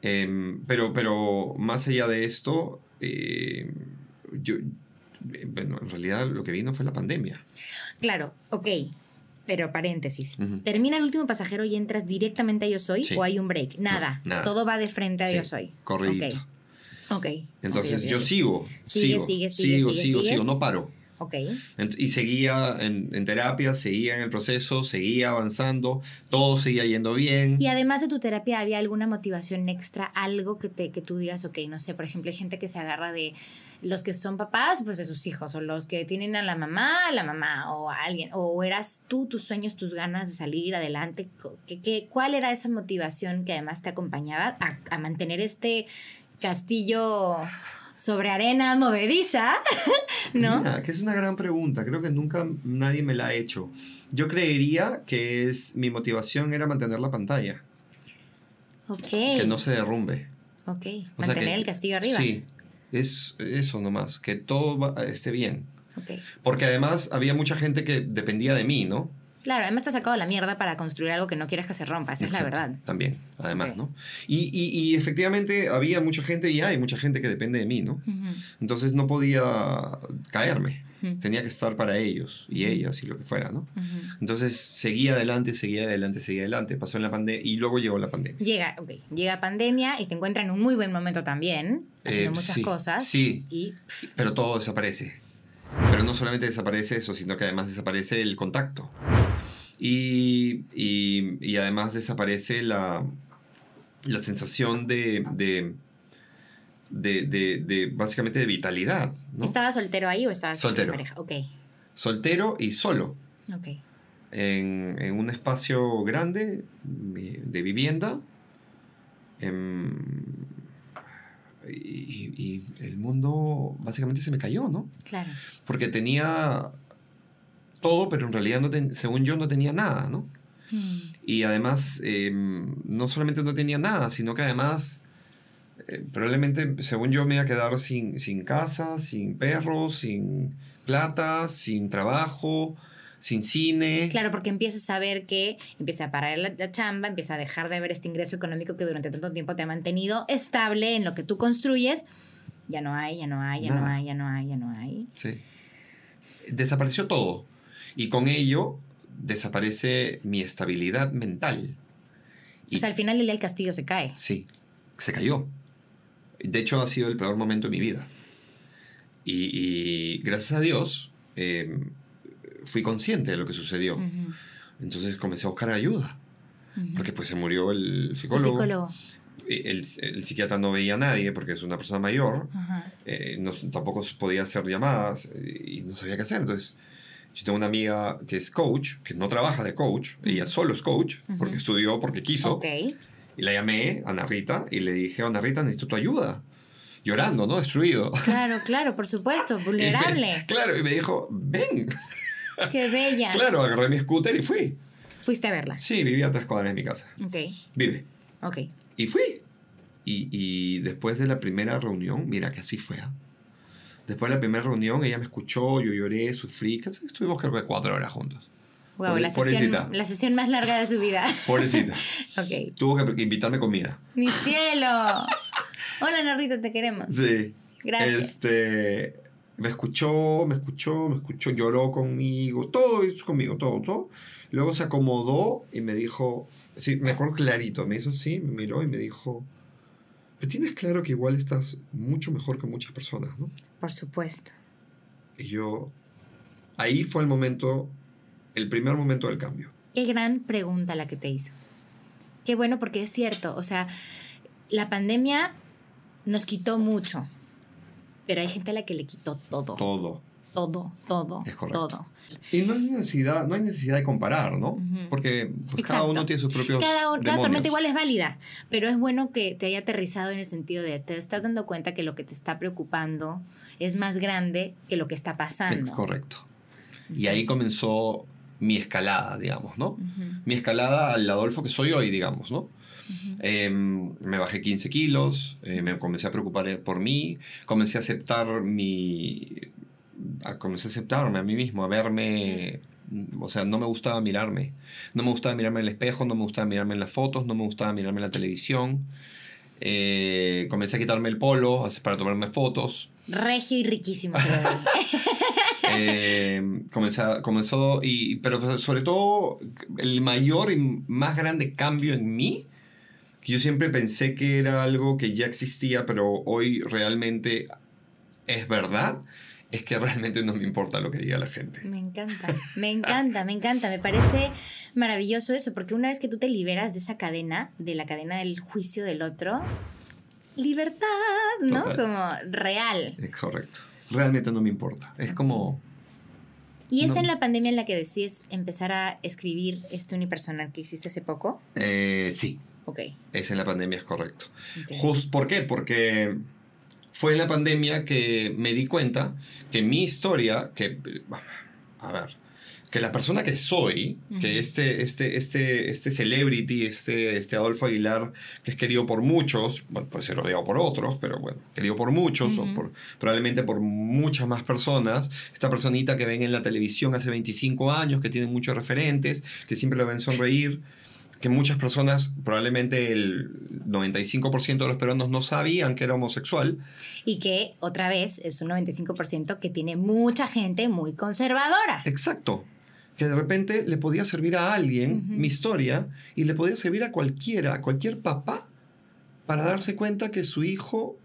Em, pero, pero más allá de esto, em, yo, eh, bueno, en realidad lo que vino fue la pandemia. Claro, ok. Pero paréntesis. ¿Termina el último pasajero y entras directamente a Yo Soy Sí. o hay un break? Nada. nada. Todo va de frente a Sí, Yo Soy. Corridito. Ok. Ok. Entonces yo sigo, Sigue, sigo, sigue, sigue, sigo, sigue, sigo, sigo, no paro. Ok. Y seguía en, en terapia, seguía en el proceso, seguía avanzando, todo seguía yendo bien. Y además de tu terapia, ¿había alguna motivación extra? Algo que, te, que tú digas, ok, no sé, por ejemplo, hay gente que se agarra de los que son papás, pues de sus hijos, o los que tienen a la mamá, a la mamá, o a alguien, o eras tú, tus sueños, tus ganas de salir adelante. ¿Qué, qué, cuál era esa motivación que además te acompañaba a, a mantener este castillo sobre arena movediza? ¿No? Mira, que es una gran pregunta. Creo que nunca nadie me la ha hecho. Yo creería que es mi motivación era mantener la pantalla, Ok. que no se derrumbe. Ok. O Mantener que- el castillo arriba. Sí, es eso nomás, que todo va- esté bien. Ok. Porque además había mucha gente que dependía de mí, ¿no? Claro, además te has sacado la mierda para construir algo que no quieres que se rompa, esa es la Exacto, verdad. También, además, Ok. ¿no? Y, y- y efectivamente había mucha gente y hay mucha gente que depende de mí, ¿no? Ujú, Entonces no podía caerme. ujú, Tenía que estar para ellos y ellas y lo que fuera, ¿no? ujú. Entonces seguía adelante, seguía adelante, seguía adelante. Pasó en la pandemia y luego llegó la pandemia. Llega, ok, llega pandemia y te encuentra en un muy buen momento también, haciendo Eh, muchas sí, cosas. Sí, Y pero todo desaparece. Pero no solamente desaparece eso, sino que además desaparece el contacto. Y, y- y además desaparece la, la sensación de, de, de, de- de, básicamente de vitalidad. ¿no? ¿estabas soltero ahí o estabas Soltero. en pareja? Ok, Soltero y solo. ok. En, en un espacio grande eh, de vivienda. em, y, y- y el mundo básicamente se me cayó, ¿no? Claro. Porque tenía todo, pero en realidad, no ten- según yo, no tenía nada, ¿no? Mm, Y además, eh, no solamente no tenía nada, sino que además, eh, probablemente, según yo, me iba a quedar sin, sin casa, sin perros, sin plata, sin trabajo, sin cine. Claro, porque empiezas a ver que empieza a parar la, la chamba, empieza a dejar de ver este ingreso económico que durante tanto tiempo te ha mantenido estable en lo que tú construyes. Ya no hay, ya no hay, ya no hay, ya no hay, ya no hay. Sí. Desapareció todo. Y con ello desaparece mi estabilidad mental. Y- O sea, al final el castillo se cae. Sí, se cayó. De hecho, ha sido el peor momento de mi vida. Y, y gracias a Dios eh, fui consciente de lo que sucedió. Ujú, Entonces comencé a buscar ayuda. Porque pues se murió el psicólogo. psicólogo. El, el psiquiatra no veía a nadie porque es una persona mayor. Eh, no- tampoco podía hacer llamadas y no sabía qué hacer. Entonces, yo tengo una amiga que es coach, que no trabaja de coach, ella solo es coach, porque Ujú. estudió, porque quiso. Ok. Y la llamé, Ana Rita, y le dije, Ana Rita, necesito tu ayuda. Llorando, ¿no? Destruido. Claro, claro, por supuesto, vulnerable. claro, y me dijo, ven. Qué bella. Claro, agarré mi scooter y fui. Fuiste a verla. Sí, vivía a tres cuadras de mi casa. Ok, Vive. ok. Y fui. Y, y después de la primera reunión, mira que así fue. ¿ah? Después de la primera reunión, ella me escuchó, yo lloré, sufrí. Casi estuvimos creo que cuatro horas juntos. Wow, Pobre- la sesión, la sesión más larga de su vida. Pobrecita. ok. Tuvo que invitarme comida. Mi cielo. Hola, Narrita, te queremos. Sí. Gracias. Este, Me escuchó, me escuchó, me escuchó, lloró conmigo, todo hizo conmigo, todo, todo. Luego se acomodó y me dijo, sí, me acuerdo clarito, me hizo así, me miró y me dijo, pero tienes claro que igual estás mucho mejor que muchas personas, ¿no? Por supuesto. Y yo, ahí fue el momento, el primer momento del cambio. Qué gran pregunta la que te hizo. Qué bueno porque es cierto, o sea, la pandemia nos quitó mucho, pero hay gente a la que le quitó todo. Todo. Todo, todo, Es correcto. todo. Y no hay necesidad, no hay necesidad de comparar, ¿no? Porque pues, cada uno tiene sus propios Cada, cada tormenta igual es válida, pero es bueno que te haya aterrizado en el sentido de te estás dando cuenta que lo que te está preocupando es más grande que lo que está Es pasando. correcto. Y ahí comenzó mi escalada, digamos, ¿no? Mi escalada al Adolfo que soy hoy, digamos, ¿no? Em, me bajé 15 kilos, eh, me comencé a preocupar por mí, comencé a aceptar mi... a- comencé a aceptarme a mí mismo, a verme... O sea, no me gustaba mirarme. No me gustaba mirarme en el espejo, no me gustaba mirarme en las fotos, no me gustaba mirarme en la televisión. Eh, comencé a quitarme el polo para tomarme fotos. Regio y riquísimo. Eh, comenza- comenzó, y, pero sobre todo el mayor y más grande cambio en mí, que yo siempre pensé que era algo que ya existía, pero hoy realmente es verdad, es que realmente no me importa lo que diga la gente. Me encanta, me encanta, me encanta. Me parece maravilloso eso, porque una vez que tú te liberas de esa cadena, de la cadena del juicio del otro, libertad, ¿no? Total. Como real. Es correcto. Realmente no me importa. Es como... ¿Y es No. en la pandemia en la que decides empezar a escribir este unipersonal que hiciste hace poco? eh, sí, Ok. es en la pandemia, es correcto. Just- ¿Por qué? Porque fue en la pandemia que me di cuenta que mi historia, que, a ver, que la persona que soy, que este, este, este, este celebrity, este, este Adolfo Aguilar, que es querido por muchos, bueno, puede ser odiado por otros, pero bueno, querido por muchos, o por, probablemente por muchas más personas, esta personita que ven en la televisión hace 25 años, que tiene muchos referentes, que siempre lo ven sonreír, que muchas personas, probablemente el 95% de los peruanos no sabían que era homosexual. Y que otra vez es un 95% que tiene mucha gente muy conservadora. Exacto. Que de repente le podía servir a alguien mi historia y le podía servir a cualquiera, a cualquier papá, para darse cuenta que su hijo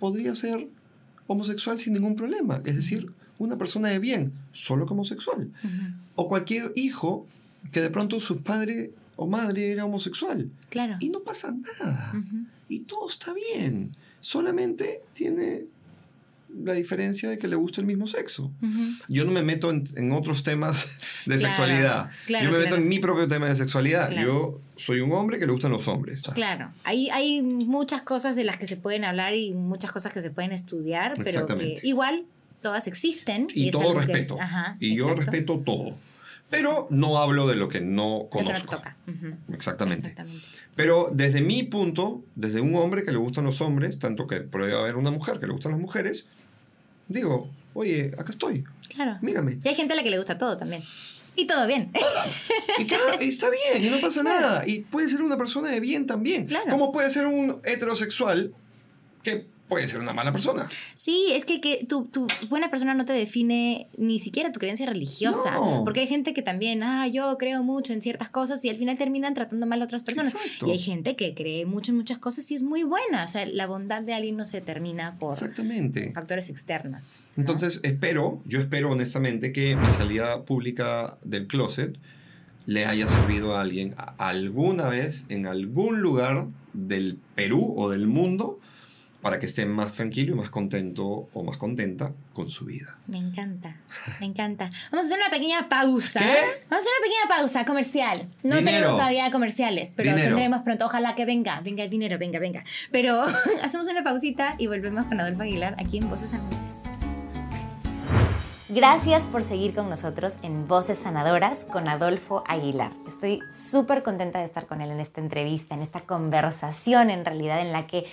podría ser homosexual sin ningún problema. Es decir, una persona de bien, solo como homosexual. O cualquier hijo que de pronto su padre o madre era homosexual. Claro. Y no pasa nada. Ujú. Y todo está bien. Solamente tiene la diferencia de que le gusta el mismo sexo. Ujú. Yo no me meto en, en otros temas de Claro, sexualidad. claro, Yo me meto claro. en mi propio tema de sexualidad. Yo soy un hombre que le gustan los hombres. Claro, hay, hay muchas cosas de las que se pueden hablar y muchas cosas que se pueden estudiar, pero que igual todas existen. Y es todo respeto. es- ajá, Y yo exacto, respeto todo. Pero no hablo de lo que no conozco. toca. Ujú, Exactamente. Exactamente. Pero desde mi punto, desde un hombre que le gustan los hombres, tanto que puede haber una mujer que le gustan las mujeres, digo, oye, acá estoy, Claro. mírame. Y hay gente a la que le gusta todo también. Y todo bien. Y claro, y está bien, y no pasa nada. Y puede ser una persona de bien también. Claro. Como puede ser un heterosexual que puede ser una mala persona. Sí, es que, que tu, tu buena persona no te define ni siquiera tu creencia religiosa. No. Porque hay gente que también, ah, yo creo mucho en ciertas cosas y al final terminan tratando mal a otras personas. Exacto. Y hay gente que cree mucho en muchas cosas y es muy buena. O sea, la bondad de alguien no se determina por Exactamente. factores externos. ¿no? Entonces espero, yo espero honestamente que mi salida pública del closet le haya servido a alguien alguna vez en algún lugar del Perú o del mundo para que esté más tranquilo y más contento o más contenta con su vida. Me encanta, me encanta. Vamos a hacer una pequeña pausa. ¿Qué? Vamos a hacer una pequeña pausa comercial. No Dinero. tenemos todavía comerciales, pero Dinero. tendremos pronto. Ojalá que venga, venga el dinero, venga, venga. Pero hacemos una pausita y volvemos con Adolfo Aguilar aquí en Voces Sanadoras. Gracias por seguir con nosotros en Voces Sanadoras con Adolfo Aguilar. Estoy súper contenta de estar con él en esta entrevista, en esta conversación en realidad en la que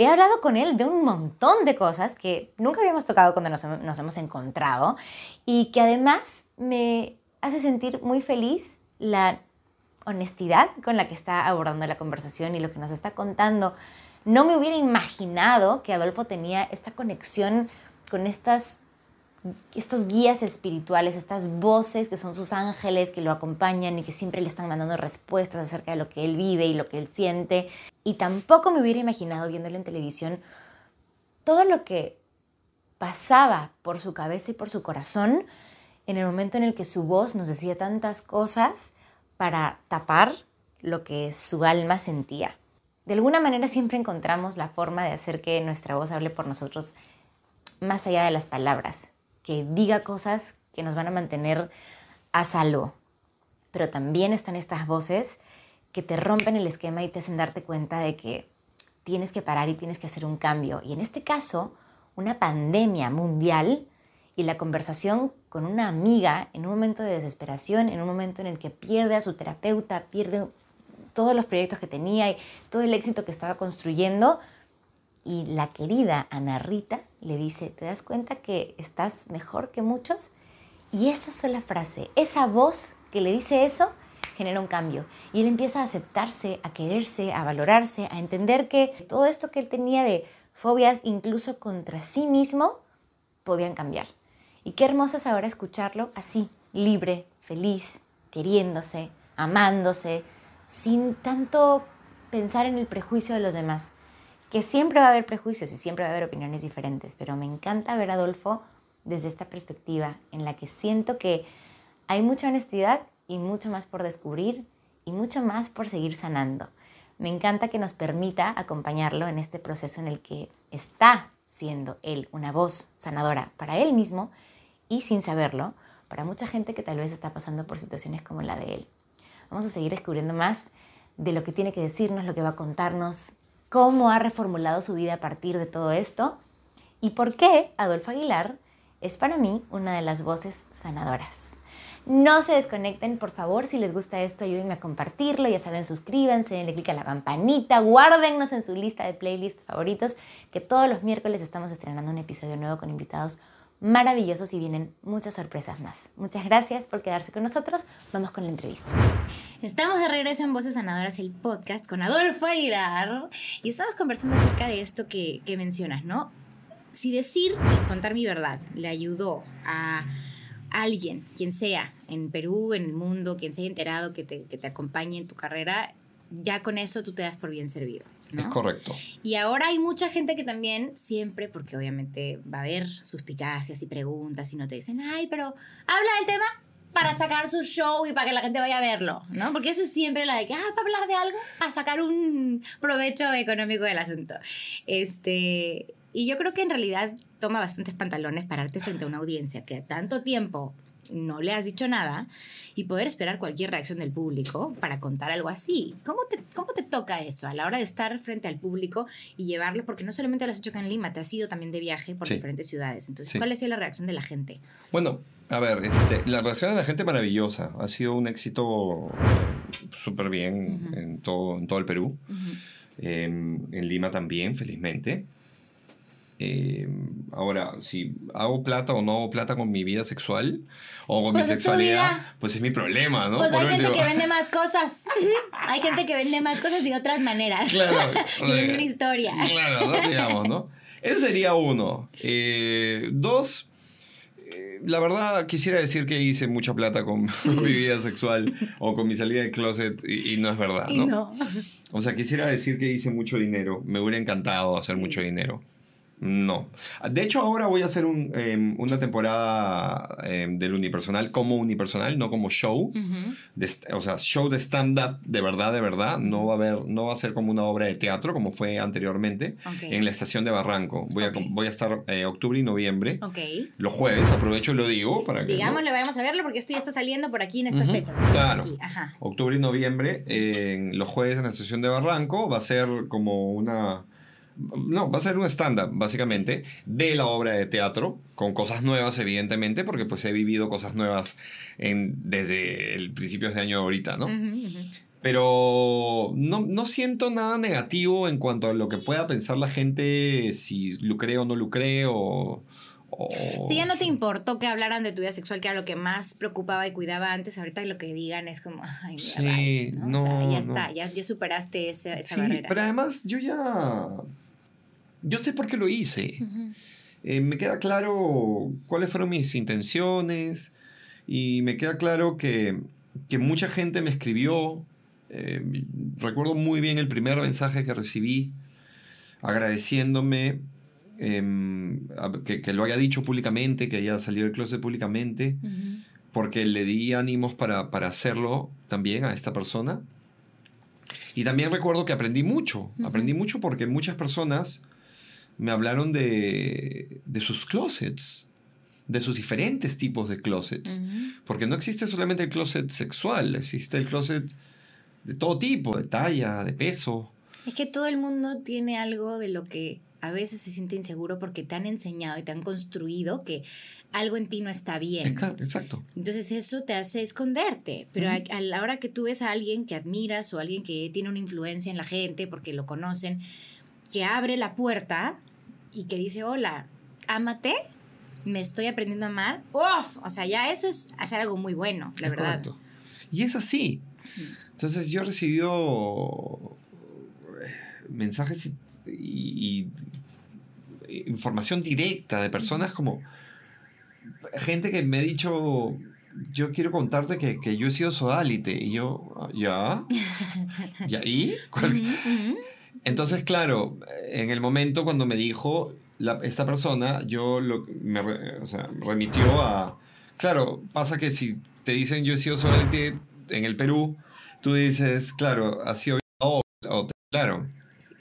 he hablado con él de un montón de cosas que nunca habíamos tocado cuando nos, hemos encontrado y que además me hace sentir muy feliz la honestidad con la que está abordando la conversación y lo que nos está contando. No me hubiera imaginado que Adolfo tenía esta conexión con estas estos guías espirituales, estas voces que son sus ángeles que lo acompañan y que siempre le están mandando respuestas acerca de lo que él vive y lo que él siente. Y tampoco me hubiera imaginado viéndolo en televisión todo lo que pasaba por su cabeza y por su corazón en el momento en el que su voz nos decía tantas cosas para tapar lo que su alma sentía. De alguna manera siempre encontramos la forma de hacer que nuestra voz hable por nosotros más allá de las palabras, que diga cosas que nos van a mantener a salvo. Pero también están estas voces que te rompen el esquema y te hacen darte cuenta de que tienes que parar y tienes que hacer un cambio. Y en este caso, una pandemia mundial y la conversación con una amiga en un momento de desesperación, en un momento en el que pierde a su terapeuta, pierde todos los proyectos que tenía y todo el éxito que estaba construyendo. Y la querida Ana Rita le dice, ¿te das cuenta que estás mejor que muchos? Y esa sola frase, esa voz que le dice eso, genera un cambio. Y él empieza a aceptarse, a quererse, a valorarse, a entender que todo esto que él tenía de fobias, incluso contra sí mismo, podían cambiar. Y qué hermoso es ahora escucharlo así, libre, feliz, queriéndose, amándose, sin tanto pensar en el prejuicio de los demás. Que siempre va a haber prejuicios y siempre va a haber opiniones diferentes, pero me encanta ver a Adolfo desde esta perspectiva en la que siento que hay mucha honestidad y mucho más por descubrir y mucho más por seguir sanando. Me encanta que nos permita acompañarlo en este proceso en el que está siendo él una voz sanadora para él mismo y sin saberlo, para mucha gente que tal vez está pasando por situaciones como la de él. Vamos a seguir descubriendo más de lo que tiene que decirnos, lo que va a contarnos, cómo ha reformulado su vida a partir de todo esto y por qué Adolfo Aguilar es para mí una de las voces sanadoras. No se desconecten, por favor. Si les gusta esto, ayúdenme a compartirlo. Ya saben, suscríbanse, denle clic a la campanita, guárdennos en su lista de playlists favoritos, que todos los miércoles estamos estrenando un episodio nuevo con invitados maravillosos y vienen muchas sorpresas más. Muchas gracias por quedarse con nosotros. Vamos con la entrevista. Estamos de regreso en Voces Sanadoras, el podcast con Adolfo Aguilar y estamos conversando acerca de esto que, mencionas, ¿no? Si decir y contar mi verdad le ayudó a alguien, quien sea, en Perú, en el mundo, quien se haya enterado, que te, que te acompañe en tu carrera, ya con eso tú te das por bien servido. Es correcto. Y ahora hay mucha gente que también siempre, porque obviamente va a haber suspicacias y preguntas y no te dicen, ay, pero habla del tema para sacar su show y para que la gente vaya a verlo, ¿no? Porque esa es siempre la de que, ah, para hablar de algo, para sacar un provecho económico del asunto. Este, y yo creo que en realidad toma bastantes pantalones pararte frente a una audiencia que tanto tiempo no le has dicho nada y poder esperar cualquier reacción del público para contar algo así. ¿Cómo te, cómo te toca eso a la hora de estar frente al público y llevarlo? Porque no solamente lo has hecho acá en Lima, te has ido también de viaje por diferentes ciudades. Entonces, ¿cuál ha sido la reacción de la gente? Bueno, a ver, este, la reacción de la gente maravillosa. Ha sido un éxito súper bien en, todo, en todo el Perú. Em, en Lima también, felizmente. Eh, ahora, si hago plata o no hago plata con mi vida sexual o con mi pues sexualidad, pues es mi problema, ¿no? Pues hay gente que vende más cosas. hay gente que vende más cosas de otras maneras. Claro. y vende una historia. Claro, ¿no? digamos, ¿no? Ese sería uno. Eh, dos, eh, la verdad quisiera decir que hice mucha plata con mi vida sexual o con mi salida de closet y, no es verdad, ¿no? no. O sea, quisiera decir que hice mucho dinero. Me hubiera encantado hacer mucho dinero. No. De hecho, ahora voy a hacer em, una temporada em, del unipersonal como unipersonal, no como show. o sea, show de stand-up de verdad, de verdad. No va, a haber, no va a ser como una obra de teatro como fue anteriormente en la estación de Barranco. Voy, a, voy a estar eh, octubre y noviembre. Los jueves, aprovecho y lo digo para que... Digamos, le vayamos a verlo porque esto ya está saliendo por aquí en estas fechas. Claro. Octubre y noviembre, en los jueves en la estación de Barranco. Va a ser como una no, va a ser un stand-up, básicamente, de la obra de teatro, con cosas nuevas, evidentemente, porque pues he vivido cosas nuevas en, desde el principio de año ahorita, ¿no? Pero no, no, siento nada negativo en cuanto a lo que pueda pensar la gente, si lucré o no lucré, o... Si ya no te importó que hablaran de tu vida sexual, que era lo que más preocupaba y cuidaba antes, ahorita lo que digan es como, ay, sí, ¿no? ya está, ya, ya superaste esa, esa sí, Pero además yo ya yo sé por qué lo hice. eh, me queda claro cuáles fueron mis intenciones y me queda claro que, que mucha gente me escribió. eh, recuerdo muy bien el primer mensaje que recibí agradeciéndome em, que, que lo haya dicho públicamente, que haya salido del closet públicamente, porque le di ánimos para, para hacerlo también a esta persona. Y también recuerdo que aprendí mucho, aprendí mucho porque muchas personas me hablaron de, de sus closets, de sus diferentes tipos de closets. Porque no existe solamente el closet sexual, existe el closet de todo tipo, de talla, de peso. Es que todo el mundo tiene algo de lo que a veces se siente inseguro porque te han enseñado y te han construido que algo en ti no está bien. Exa- Exacto. Entonces eso te hace esconderte, pero a la hora que tú ves a alguien que admiras o alguien que tiene una influencia en la gente porque lo conocen, que abre la puerta y que dice, hola, ámate, me estoy aprendiendo a amar, ¡uf! O sea, ya eso es hacer algo muy bueno, la Es verdad. correcto. Y es así. Entonces yo he recibido eh, mensajes y, y- y información directa de personas como gente que me ha dicho, yo quiero contarte que, que yo he sido sodálite. Y yo, "Ah, ¿ya? ¿Y? ¿Cuál- Ujú, ujú. Entonces, claro, en el momento cuando me dijo la- esta persona, yo lo, me re- o sea, remitió a... Claro, pasa que si te dicen yo he sido solamente en el Perú, tú dices, claro, ha sido... o- te- claro,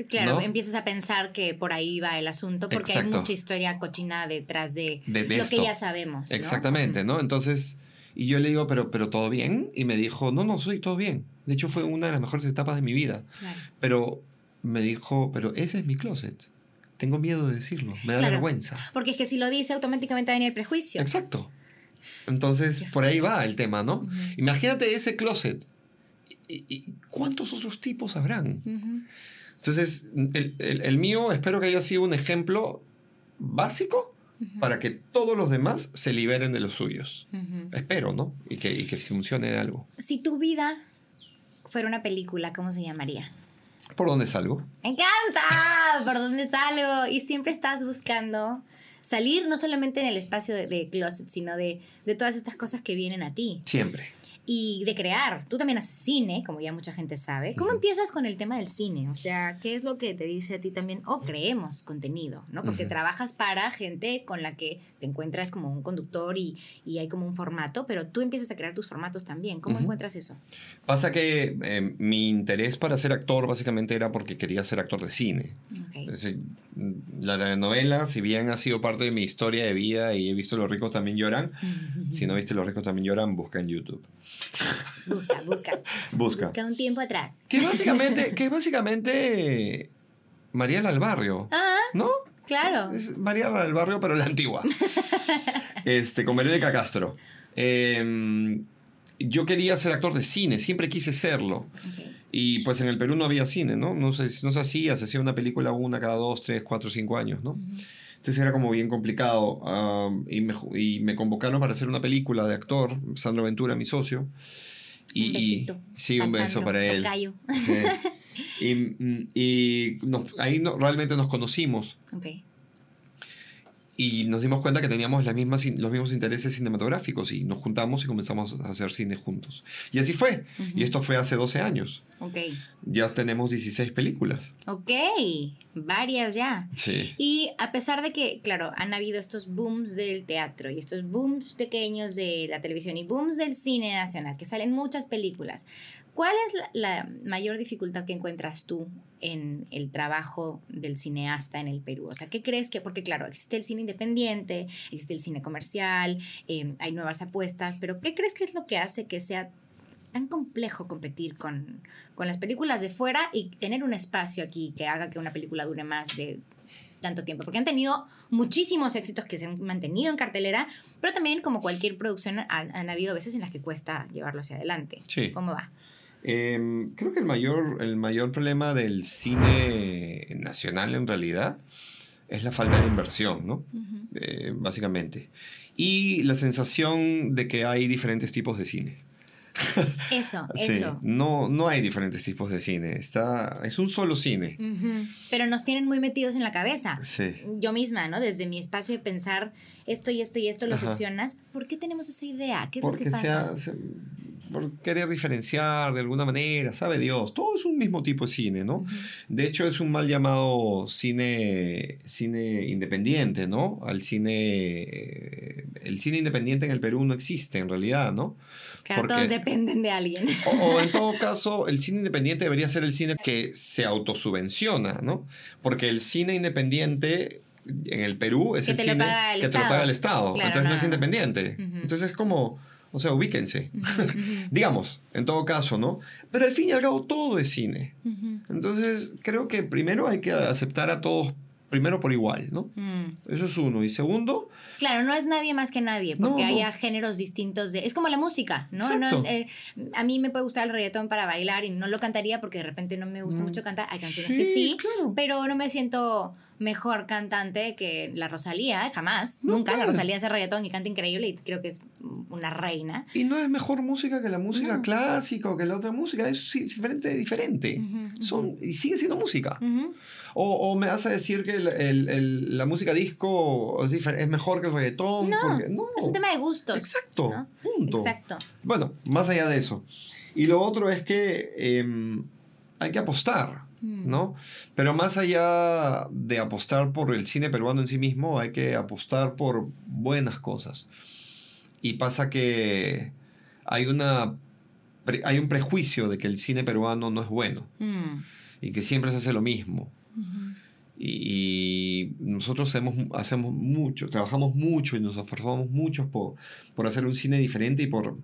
Claro, ¿No? empiezas a pensar que por ahí va el asunto porque Exacto. hay mucha historia cochina detrás de, de, de lo esto. que ya sabemos. ¿no? Exactamente, ¿no? Entonces, y yo le digo, pero, pero ¿todo bien? Y me dijo, no, no, soy todo bien. De hecho, fue una de las mejores etapas de mi vida. Claro. Pero me dijo, pero ese es mi closet. Tengo miedo de decirlo, me da Claro. vergüenza. Porque es que si lo dice, automáticamente va a venir el prejuicio. Exacto. Entonces, por ahí va el tema, ¿no? Imagínate ese closet. ¿Y, y cuántos otros tipos habrán? Ujú. Entonces, el, el- el mío espero que haya sido un ejemplo básico para que todos los demás se liberen de los suyos. Espero, ¿no? Y que, y que funcione de algo. Si tu vida fuera una película, ¿cómo se llamaría? ¿Por dónde salgo? ¡Me encanta! ¿Por dónde salgo? Y siempre estás buscando salir no solamente en el espacio de, de closet, sino de, de todas estas cosas que vienen a ti. Siempre. Y de crear. Tú también haces cine, como ya mucha gente sabe. ¿Cómo empiezas con el tema del cine? O sea, ¿qué es lo que te dice a ti también? O creemos contenido, ¿no? Porque trabajas para gente con la que te encuentras como un conductor y, y hay como un formato, pero tú empiezas a crear tus formatos también. ¿Cómo encuentras eso? Pasa que eh, mi interés para ser actor básicamente era porque quería ser actor de cine. Ok. Es decir, la telenovela, si bien ha sido parte de mi historia de vida y he visto Los ricos también lloran, si no viste Los ricos también lloran, busca en YouTube. Busca, busca. Busca. Busca un tiempo atrás. Que básicamente, que básicamente Mariela del Barrio, Ah, ¿no? claro. Es Mariela del Barrio, pero la antigua. este, con Verónica Castro. Eh, yo quería ser actor de cine, siempre quise serlo. Ok. Y pues en el Perú no había cine, ¿no? No se, no se hacía, se hacía una película una cada dos, tres, cuatro, cinco años, ¿no? Entonces era como bien complicado. um, y, me, y me convocaron para hacer una película de actor, Sandro Ventura, mi socio. Y, un y- sí, un beso Sandro, para él. Sí. Y, y nos- ahí no- realmente nos conocimos Ok. Y nos dimos cuenta que teníamos las mismas, in- los mismos intereses cinematográficos y nos juntamos y comenzamos a hacer cine juntos. Y así fue. Y esto fue hace 12 años. Ok. Ya tenemos 16 películas. Ok. Varias ya. Sí. Y a pesar de que, claro, han habido estos booms del teatro y estos booms pequeños de la televisión y booms del cine nacional, que salen muchas películas, ¿cuál es la, la mayor dificultad que encuentras tú en el trabajo del cineasta en el Perú? O sea, ¿qué crees que, porque claro, existe el cine independiente, existe el cine comercial, eh, hay nuevas apuestas, pero ¿qué crees que es lo que hace que sea tan complejo competir con, con las películas de fuera y tener un espacio aquí que haga que una película dure más de tanto tiempo? Porque han tenido muchísimos éxitos que se han mantenido en cartelera, pero también como cualquier producción han, han habido veces en las que cuesta llevarlo hacia adelante. Sí. ¿Cómo va? Em, creo que el mayor, el mayor problema del cine nacional en realidad es la falta de inversión, ¿no? Ujú. Eh, básicamente. Y la sensación de que hay diferentes tipos de cine. Eso, Sí, eso. No, no hay diferentes tipos de cine. Está, es un solo cine. Ujú. Pero nos tienen muy metidos en la cabeza. Sí. Yo misma, ¿no? Desde mi espacio de pensar esto y esto y esto lo Ajá. seccionas. ¿Por qué tenemos esa idea? ¿Qué es lo Porque que pasa? se- por querer diferenciar de alguna manera, sabe Dios. Todo es un mismo tipo de cine, ¿no? De hecho, es un mal llamado cine, cine independiente, ¿no? Al cine. eh, El cine independiente en el Perú no existe en realidad, ¿no? Claro, porque- todos dependen de alguien. O, o en todo caso, el cine independiente debería ser el cine que se autosubvenciona, ¿no? Porque el cine independiente en el Perú es Que el cine que te lo Estado. paga el Estado. Claro, Entonces no, no. es independiente. Ujú. Entonces es como, o sea, ubíquense. Digamos, en todo caso, ¿no? Pero al fin y al cabo todo es cine. Entonces creo que primero hay que aceptar a todos, primero por igual, ¿no? Mm. Eso es uno. Y segundo, Claro, no es nadie más que nadie, porque no. haya géneros distintos de... Es como la música, ¿no? Eh, a mí me puede gustar el reggaetón para bailar y no lo cantaría porque de repente no me gusta Mm. mucho cantar. Hay canciones que sí, claro. pero no me siento mejor cantante que la Rosalía, jamás, No, nunca. La claro. Rosalía hace reggaetón y canta increíble y creo que es una reina. Y no es mejor música que la música No. clásica o que la otra música, es diferente, diferente. Son, y sigue siendo música. O, o me vas a decir que el- el- el- la música disco es, es mejor que el reggaetón. No, porque- no. Es un tema de gustos. Exacto, punto. Exacto. Bueno, más allá de eso. Y lo otro es que em, hay que apostar. ¿No? Pero más allá de apostar por el cine peruano en sí mismo, hay que apostar por buenas cosas. Y pasa que hay, una, hay un prejuicio de que el cine peruano no es bueno Mm. y que siempre se hace lo mismo. Ujú. Y, y nosotros hacemos, hacemos mucho, trabajamos mucho y nos esforzamos mucho por, por hacer un cine diferente y por,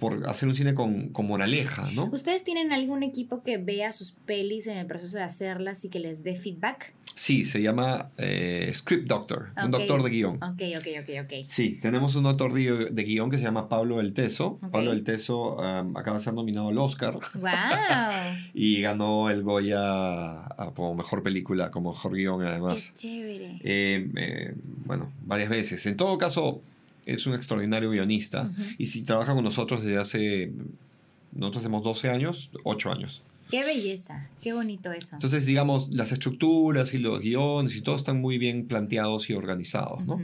por hacer un cine con, con moraleja, ¿no? ¿Ustedes tienen algún equipo que vea sus pelis en el proceso de hacerlas y que les dé feedback? Sí, se llama eh, Script Doctor, un Ok. doctor de guion. Ok, ok, ok, ok. Sí, tenemos un autor de, guion que se llama Pablo del Teso. Ok. Pablo del Teso um, acaba de ser nominado al Oscar ¡Wow! y ganó el Goya como mejor película, como mejor guion ¡Qué además. chévere! Eh, eh, bueno, varias veces. En todo caso, es un extraordinario guionista. Y si trabaja con nosotros desde hace, nosotros hacemos 12 años, 8 años. ¡Qué belleza! ¡Qué bonito eso! Entonces, digamos, las estructuras y los guiones y todo están muy bien planteados y organizados, ¿no?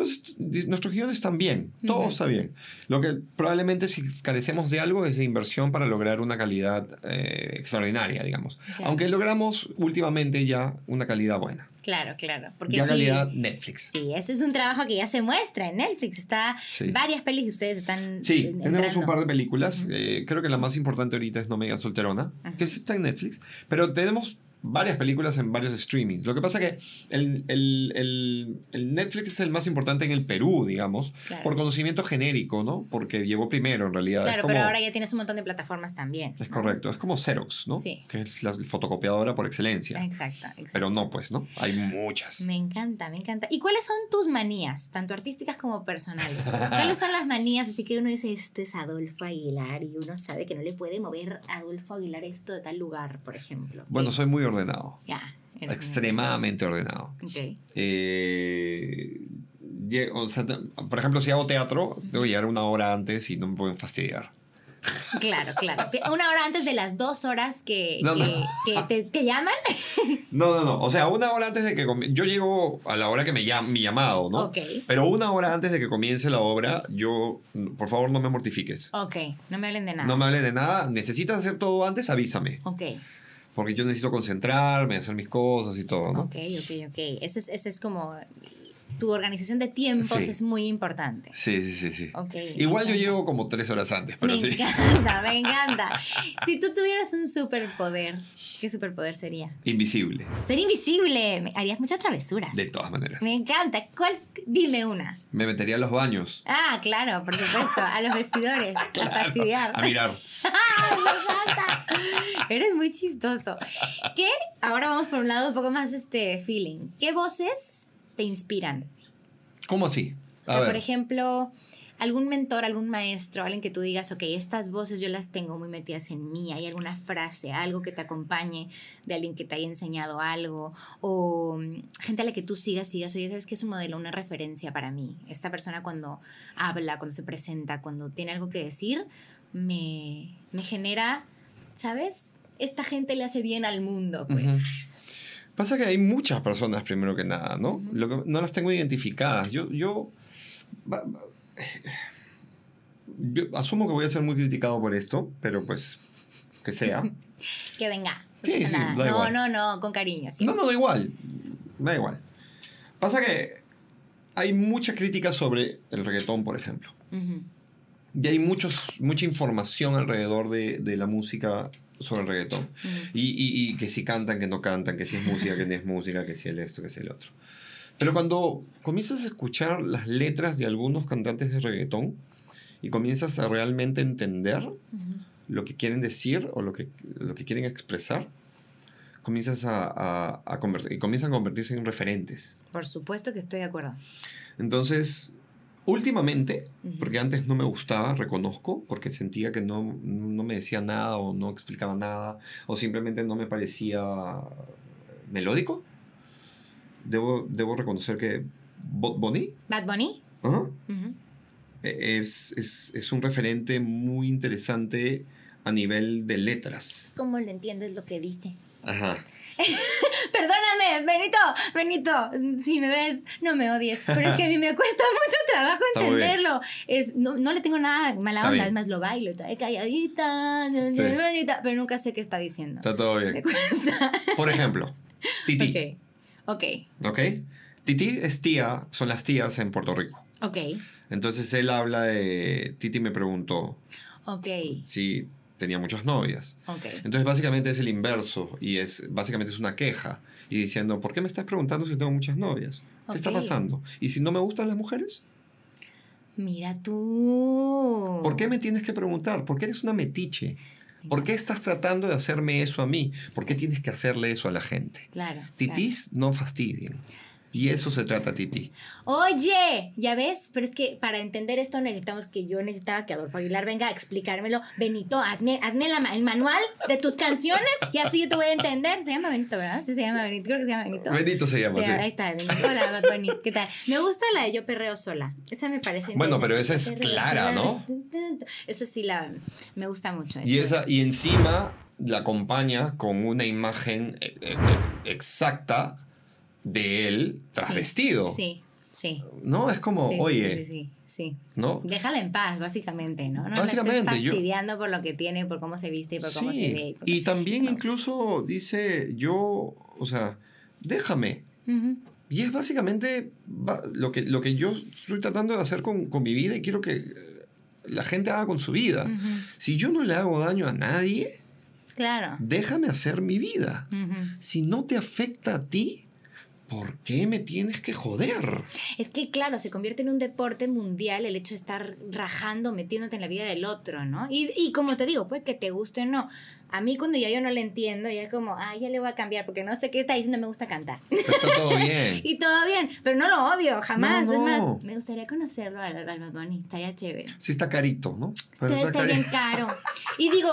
Entonces, nuestros guiones están bien, todo está bien. Lo que probablemente si carecemos de algo es de inversión para lograr una calidad eh, extraordinaria, digamos. Claro. Aunque logramos últimamente ya una calidad buena. Claro, claro. Porque ya sí, calidad Netflix. sí, ese es un trabajo que ya se muestra en Netflix. Está Sí. varias pelis que ustedes están Sí, en- tenemos un par de películas. Eh, creo que la más importante ahorita es No me digas solterona, Ajá. que está en Netflix. Pero tenemos varias películas en varios streamings. Lo que pasa que el, el- el- el Netflix es el más importante en el Perú, digamos, Claro. por conocimiento genérico, ¿no? Porque llegó primero en realidad. Claro, es pero ahora ya tienes un montón de plataformas también. Es correcto, es como Xerox, ¿no? Sí. Que es la fotocopiadora por excelencia. Exacto, exacto. Pero no, pues, ¿no? Hay muchas. Me encanta, me encanta. ¿Y cuáles son tus manías, tanto artísticas como personales? ¿Cuáles son las manías? Así que uno dice, este es Adolfo Aguilar y uno sabe que no le puede mover a Adolfo Aguilar esto de tal lugar, por ejemplo. Bueno, soy muy ordenado. Ya. Extremadamente ordenado. Ok. Eh, o sea, por ejemplo, si hago teatro, tengo que llegar una hora antes y no me pueden fastidiar. Claro, claro. Una hora antes de las dos horas que, No, no. que, que te, te llaman. No, no, no. O sea, una hora antes de que comie- Yo llego a la hora que me llama mi llamado, ¿no? Ok. Pero una hora antes de que comience la obra, yo, por favor, no me mortifiques. Ok, no me hablen de nada. No me hables de nada. Necesitas hacer todo antes, avísame. Ok, Porque yo necesito concentrarme, hacer mis cosas y todo, ¿no? ok, ok, ok. Ese es, ese es como... Tu organización de tiempos Sí. es muy importante. Sí, sí, sí, sí. Me Igual yo llego como tres horas antes, pero me sí. encanta, me encanta. Si tú tuvieras un superpoder, ¿qué superpoder sería? Invisible, Ser invisible. Me- Harías muchas travesuras. de todas maneras. Me encanta. ¿Cuál? Dime una. Me metería a los baños. Ah, claro, por supuesto. A los vestidores. A fastidiar. A mirar. ¡Ay, me encanta! Eres muy chistoso. ¿Qué? Ahora vamos por un lado un poco más este feeling. ¿Qué voces te inspiran? ¿Cómo así? O A sea, ver. por ejemplo, algún mentor, algún maestro, alguien que tú digas, ok, estas voces yo las tengo muy metidas en mí, hay alguna frase, algo que te acompañe de alguien que te haya enseñado algo, o mm, gente a la que tú sigas y digas, oye, ¿sabes qué es un modelo, una referencia para mí? Esta persona cuando habla, cuando se presenta, cuando tiene algo que decir, me, me genera, ¿sabes? Esta gente le hace bien al mundo, pues. Pasa que hay muchas personas, primero que nada, ¿no? Ujú. Lo que- no las tengo identificadas. Yo, yo, yo asumo que voy a ser muy criticado por esto, pero pues que sea. Que venga. no Sí, sí, da no, igual. no, no, con cariño. sí. No, no, da igual. Da igual. Pasa que hay mucha crítica sobre el reggaetón, por ejemplo. Ujú. Y hay muchos, mucha información alrededor de, de la música sobre el reggaetón. Ujú. Y, y- y que si cantan, que no cantan, que si es música, que no es música, que si el esto, que si el otro. Pero cuando comienzas a escuchar las letras de algunos cantantes de reggaetón y comienzas a realmente entender Ujú. lo que quieren decir o lo que, lo que quieren expresar, comienzas a, a, a conver- y comienzan a convertirse en referentes. Por supuesto que estoy de acuerdo. Entonces, últimamente, porque antes no me gustaba, reconozco, porque sentía que no, no me decía nada o no explicaba nada, o simplemente no me parecía melódico. Debo, debo reconocer que Bot Bunny Bad Bunny. e- es, es, es un referente muy interesante a nivel de letras. ¿Cómo le entiendes lo que dice? Ajá. Perdóname, Benito, Benito, si me ves, no me odies, pero es que a mí me cuesta mucho trabajo entenderlo. Es, no, no le tengo nada mala onda, es más, lo bailo, está calladita, Sí. bonita, pero nunca sé qué está diciendo. Está todo Me bien. cuesta. Por ejemplo, Titi. Ok, ok, ¿Ok? Titi es tía, son las tías en Puerto Rico. ok, Entonces él habla de. Titi me preguntó ok, si tenía muchas novias. Entonces básicamente es el inverso y es básicamente es una queja y diciendo, ¿por qué me estás preguntando si tengo muchas novias? ¿Qué está pasando? ¿Y si no me gustan las mujeres? Mira tú. ¿Por qué me tienes que preguntar? ¿Por qué eres una metiche? ¿Por qué estás tratando de hacerme eso a mí? ¿Por qué tienes que hacerle eso a la gente? Claro. claro. Titis no fastidien. Y eso se trata, Titi. Oye, ya ves, pero es que para entender esto necesitamos que yo necesitaba que Adolfo Aguilar venga a explicármelo. Benito, hazme, hazme la el manual de tus canciones y así yo te voy a entender. Se llama Benito, ¿verdad? Sí, se llama Benito. Creo que se llama Benito. Benito se llama, Sí, sí. ahí está, Benito. Hola, Bunny. ¿Qué tal? Me gusta la de Yo Perreo Sola. Esa me parece. Bueno, pero esa es clara. ¿no? Esa sí la. Me gusta mucho. Y, esa, y encima la acompaña con una imagen eh, eh, exacta de él trasvestido. Sí, sí. ¿No? Es como, Sí, sí, oye, Sí, sí, sí, sí. ¿no? Déjala en paz, básicamente, ¿no? No Básicamente, No estés yo- fastidiando por lo que tiene, por cómo se viste y por cómo Sí. se ve. Y también No. incluso dice, yo, o sea, déjame. Y es básicamente lo que, lo que yo estoy tratando de hacer con, con mi vida y quiero que eh, la gente haga con su vida. Si yo no le hago daño a nadie, Claro. déjame hacer mi vida. Si no te afecta a ti, ¿por qué me tienes que joder? Es que, claro, se convierte en un deporte mundial el hecho de estar rajando, metiéndote en la vida del otro, ¿no? Y, como te digo, puede que te guste o no. A mí cuando ya yo no le entiendo, ya es como, ah, ya le voy a cambiar porque no sé qué está diciendo, me gusta cantar. Está todo bien. Y todo bien, pero no lo odio, jamás. No, no. Es más, me gustaría conocerlo al, al Bad Bunny, estaría chévere. Sí está carito, ¿no? Pero Está, está bien caro. Y digo,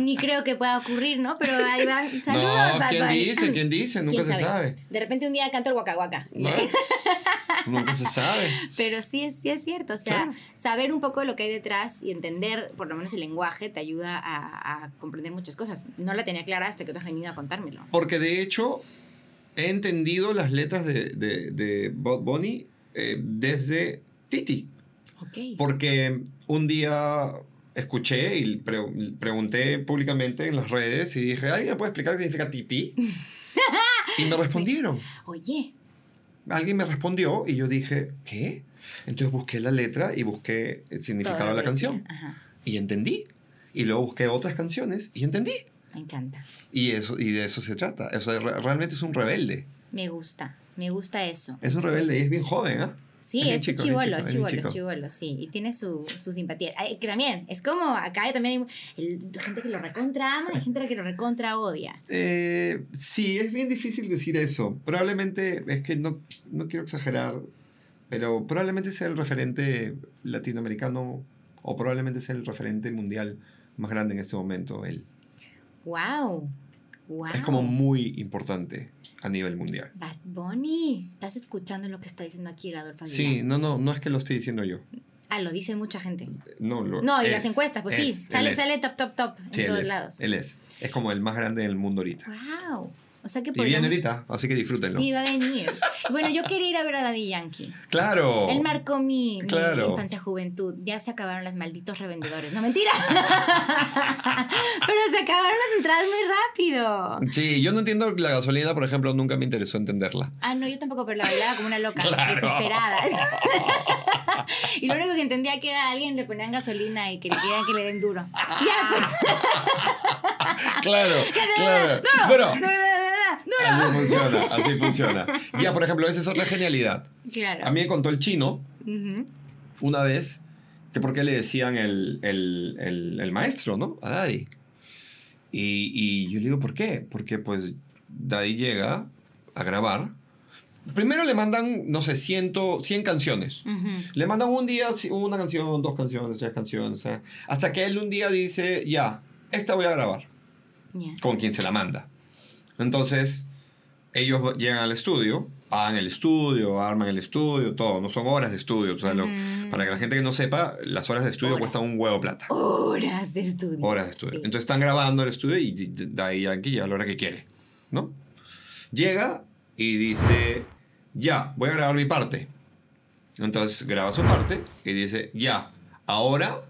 ni creo que pueda ocurrir, ¿no? Pero ahí va. Saludos, No, Bad ¿quién Bunny. dice? ¿Quién dice? Nunca ¿Quién se sabe. De repente un día canto el Waka Waka. ¿No? Nunca se sabe. Pero sí es, sí es cierto. O sea, Claro. saber un poco de lo que hay detrás y entender, por lo menos el lenguaje, te ayuda a, a comprender muchas cosas. No la tenía clara hasta que tú has venido a contármelo. Porque de hecho, he entendido las letras de, de, de Bad Bunny eh, desde Titi. Porque un día escuché y pre- pregunté públicamente en las redes y dije, ¿alguien me puede explicar qué significa Titi? y me respondieron. Oye, Alguien me respondió y yo dije, ¿qué? Entonces busqué la letra y busqué el significado todo de la canción. Ajá, Y entendí. Y luego busqué otras canciones y entendí. me encanta. Y, eso, y de eso se trata. O sea, re- realmente es un rebelde. Me gusta. Me gusta eso. Es un rebelde y es bien joven, ¿ah? Sí, Es es, chivolo, es chivolo, chivolo, sí. Y tiene su, su simpatía. Ay, que también, es como acá también hay el- gente que lo recontra ama y gente que lo recontra odia. Eh, sí, es bien difícil decir eso. Probablemente, es que no, no quiero exagerar, pero probablemente sea el referente latinoamericano o probablemente sea el referente mundial más grande en este momento. Él. ¡Wow! ¡Wow! Es como muy importante a nivel mundial. Bad Bunny. ¿Estás escuchando lo que está diciendo aquí el Adolfo Aguilar? Sí, no, no, no es que lo esté diciendo yo. Ah, lo dice mucha gente. No, lo- No, y es, las encuestas, pues sí, es, él sale, sale top, top, top Sí, en todos es, lados. Él es. Es como el más grande del mundo ahorita. Wow. O sea que Y viene ahorita, así que disfrútenlo. Sí, va a venir. Bueno, yo quería ir a ver a Daddy Yankee. ¡Claro! Él marcó mi, Claro. infancia, juventud. Ya se acabaron las malditos revendedores. No, mentira. Pero se acabaron las entradas muy rápido. Sí, yo no entiendo la gasolina, por ejemplo, nunca me interesó entenderla. Ah, no, yo tampoco, pero la bailaba como una loca, Claro. desesperada. y lo único que entendía que era alguien le ponían gasolina y que le querían que le den duro. Ya, pues. Claro, claro. duro, Bueno, duro, duro, duro. así funciona, así funciona. Ya, por ejemplo, esa es otra genialidad. Claro. A mí me contó el chino una vez que por qué le decían el, el, el, el maestro, ¿no? A Daddy. Y, y yo le digo, ¿por qué? Porque pues Daddy llega a grabar. Primero le mandan, no sé, ciento, 100 canciones. Le mandan un día una canción, dos canciones, tres canciones. ¿eh? Hasta que él un día dice, ya, esta voy a grabar. Con quien se la manda. Entonces, ellos llegan al estudio, pagan el estudio, arman el estudio, todo. No son horas de estudio. o sea, lo- Mm. para que la gente que no sepa, las horas de estudio Horas. cuestan un huevo plata. Horas de estudio. Horas de estudio. Sí. Entonces están grabando el estudio y de ahí Yankee ya a la hora que quiere. ¿No? Llega y dice, ya, voy a grabar mi parte. Entonces graba su parte y dice, ya, ahora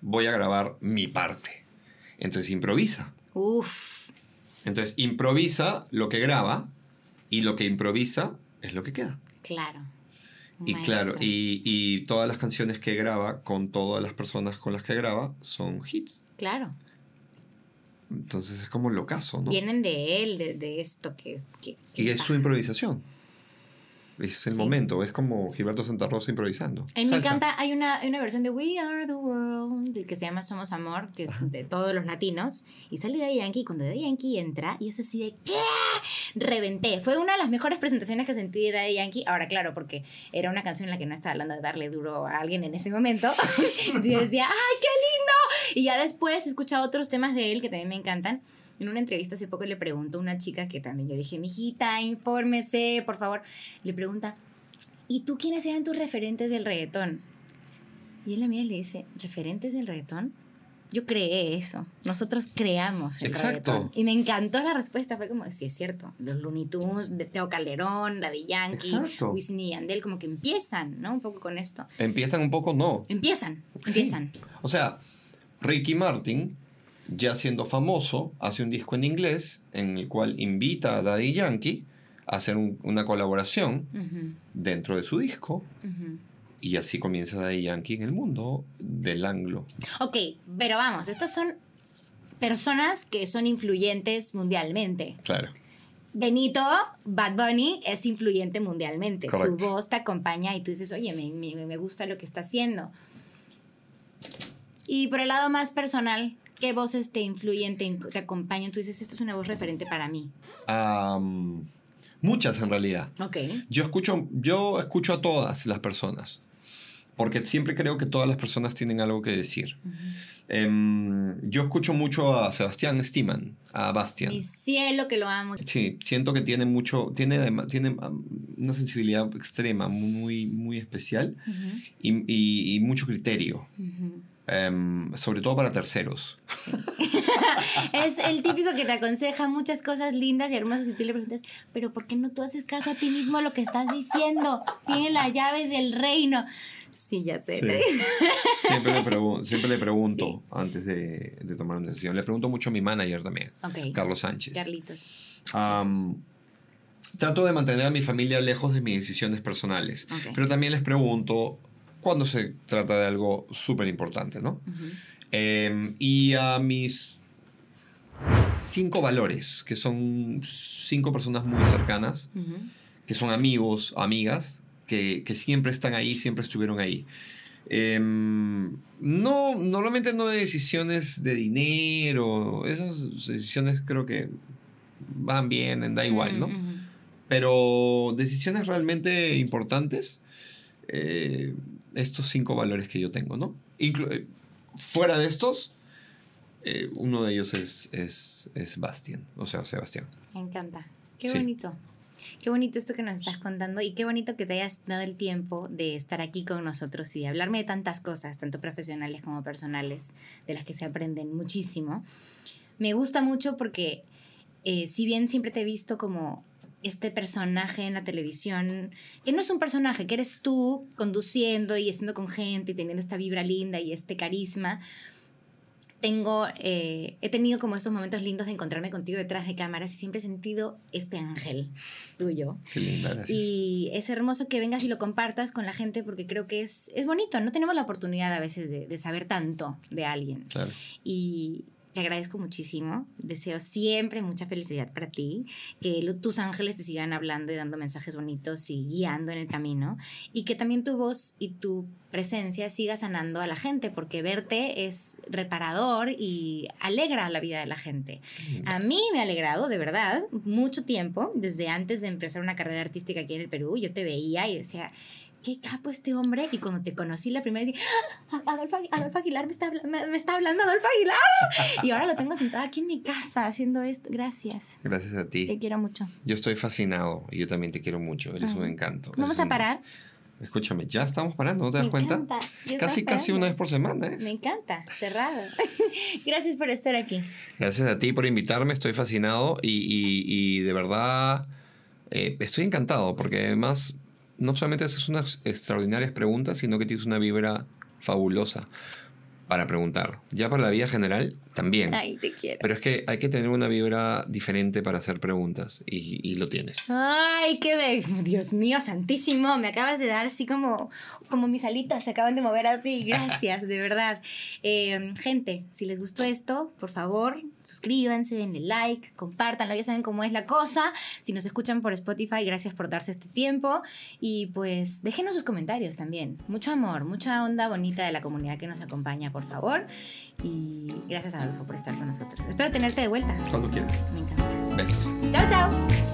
voy a grabar mi parte. Entonces improvisa. Uf. Entonces improvisa lo que graba y lo que improvisa es lo que queda. Claro. Y Maestro. claro, y, y todas las canciones que graba con todas las personas con las que graba son hits. Claro. Entonces es como locazo, ¿no? Vienen de él, de, de esto que es. Que, que Y es su improvisación. Es el Sí. momento, es como Gilberto Santa Rosa improvisando. A mí me encanta, hay una, hay una versión de We Are the World que se llama Somos Amor, que es de todos los latinos, y sale Daddy Yankee, y cuando Daddy Yankee entra, y es así de ¿qué? Reventé. Fue una de las mejores presentaciones que sentí de Daddy Yankee. Ahora, claro, porque era una canción en la que no estaba hablando de darle duro a alguien en ese momento. Yo decía, ¡ay, qué lindo! Y ya después he escuchado otros temas de él que también me encantan. En una entrevista hace poco le preguntó a una chica que también yo dije, mijita, infórmese, por favor. Le pregunta, ¿y tú quiénes eran tus referentes del reggaetón? Y él la mira y le dice, ¿referentes del reggaetón? Yo creé eso. Nosotros creamos el Exacto. reggaetón. Y me encantó la respuesta. Fue como, sí, es cierto. Los Looney Tunes, de Teo Calderón, Daddy Yankee, Exacto. Wisin y Yandel, como que empiezan, ¿no? Un poco con esto. Empiezan un poco, no. Empiezan, Sí. empiezan. O sea, Ricky Martin, ya siendo famoso, hace un disco en inglés en el cual invita a Daddy Yankee a hacer un- una colaboración dentro de su disco. Y así comienza Daddy Yankee en el mundo del anglo. Ok, pero vamos, estas son personas que son influyentes mundialmente. Claro. Benito, Bad Bunny, es influyente mundialmente. Su voz te acompaña y tú dices, oye, me, me- me gusta lo que está haciendo. Y por el lado más personal, ¿qué voces te influyen, te, te acompañan? Tú dices, esta es una voz referente para mí. Am, muchas en realidad. Ok. Yo escucho, yo escucho a todas las personas. Porque siempre creo que todas las personas tienen algo que decir. Em, yo escucho mucho a Sebastián Stiman, a Bastian. Mi cielo que lo amo. Sí, siento que tiene mucho, tiene, tiene um, una sensibilidad extrema, muy, muy especial Ujú, y, y- y mucho criterio, ujú. Em, sobre todo para terceros. Es el típico que te aconseja muchas cosas lindas y hermosas y tú le preguntas, pero ¿por qué no tú haces caso a ti mismo a lo que estás diciendo? Tiene las llaves del reino. Sí, ya sé. Sí. Siempre le, siempre le pregunto Sí. antes de, de tomar una decisión. Le pregunto mucho a mi manager también. Carlos Sánchez. Carlitos. Am, trato de mantener a mi familia lejos de mis decisiones personales, Ok. pero también les pregunto cuando se trata de algo súper importante, ¿no? Em, y a mis cinco valores, que son cinco personas muy cercanas, que son amigos, amigas, que, que siempre están ahí, siempre estuvieron ahí. Em, no, normalmente no de decisiones de dinero, esas decisiones creo que van bien, da igual, ¿no? Ujú. Pero decisiones realmente importantes, eh, estos cinco valores que yo tengo, ¿no? Inclu- eh, fuera de estos, eh, uno de ellos es, es, es Bastian, o sea, Sebastián. Me encanta. Qué Sí. bonito. Qué bonito esto que nos estás contando y qué bonito que te hayas dado el tiempo de estar aquí con nosotros y de hablarme de tantas cosas, tanto profesionales como personales, de las que se aprenden muchísimo. Me gusta mucho porque eh, si bien siempre te he visto como este personaje en la televisión, que no es un personaje, que eres tú conduciendo y estando con gente y teniendo esta vibra linda y este carisma, tengo, eh, he tenido como estos momentos lindos de encontrarme contigo detrás de cámaras y siempre he sentido este ángel tuyo. Qué linda, gracias. Y es hermoso que vengas y lo compartas con la gente porque creo que es, es bonito. No tenemos la oportunidad a veces de, de saber tanto de alguien. Claro. Y, te agradezco muchísimo. Deseo siempre mucha felicidad para ti. Que lo- tus ángeles te sigan hablando y dando mensajes bonitos y guiando en el camino. Y que también tu voz y tu presencia siga sanando a la gente, porque verte es reparador y alegra la vida de la gente. A mí me ha alegrado, de verdad, mucho tiempo, desde antes de empezar una carrera artística aquí en el Perú. Yo te veía y decía, qué capo este hombre. Y cuando te conocí la primera vez, dije, "Ah, Adolfo, Agui- Adolfo Aguilar me está, me, me está hablando, Adolfo Aguilar. Y ahora lo tengo sentada aquí en mi casa haciendo esto. Gracias. Gracias a Te ti. quiero mucho. Yo estoy fascinado y yo también te quiero mucho. Eres un encanto. Vamos Eres a un- parar. Escúchame, ya estamos parando, ¿no te das Me cuenta? encanta. Casi, casi una vez por semana. ¿eh? Me encanta. Cerrado. Gracias por estar aquí. Gracias a ti por invitarme, estoy fascinado y, y- y de verdad eh, estoy encantado porque además no solamente haces unas extraordinarias preguntas, sino que tienes una vibra fabulosa para preguntar. Ya para la vida general también. Ay, te quiero. Pero es que hay que tener una vibra diferente para hacer preguntas y, y lo tienes. Ay, qué bello. Dios mío, santísimo. Me acabas de dar así como, como mis alitas se acaban de mover así. Gracias, de verdad. Eh, gente, si les gustó esto, por favor, suscríbanse, denle like, compártanlo. Ya saben cómo es la cosa. Si nos escuchan por Spotify, gracias por darse este tiempo. Y pues déjenos sus comentarios también. Mucho amor, mucha onda bonita de la comunidad que nos acompaña, por favor. Y gracias, Adolfo, por estar con nosotros. Espero tenerte de vuelta. Cuando quieras. Me encanta. Besos. Chao, chao.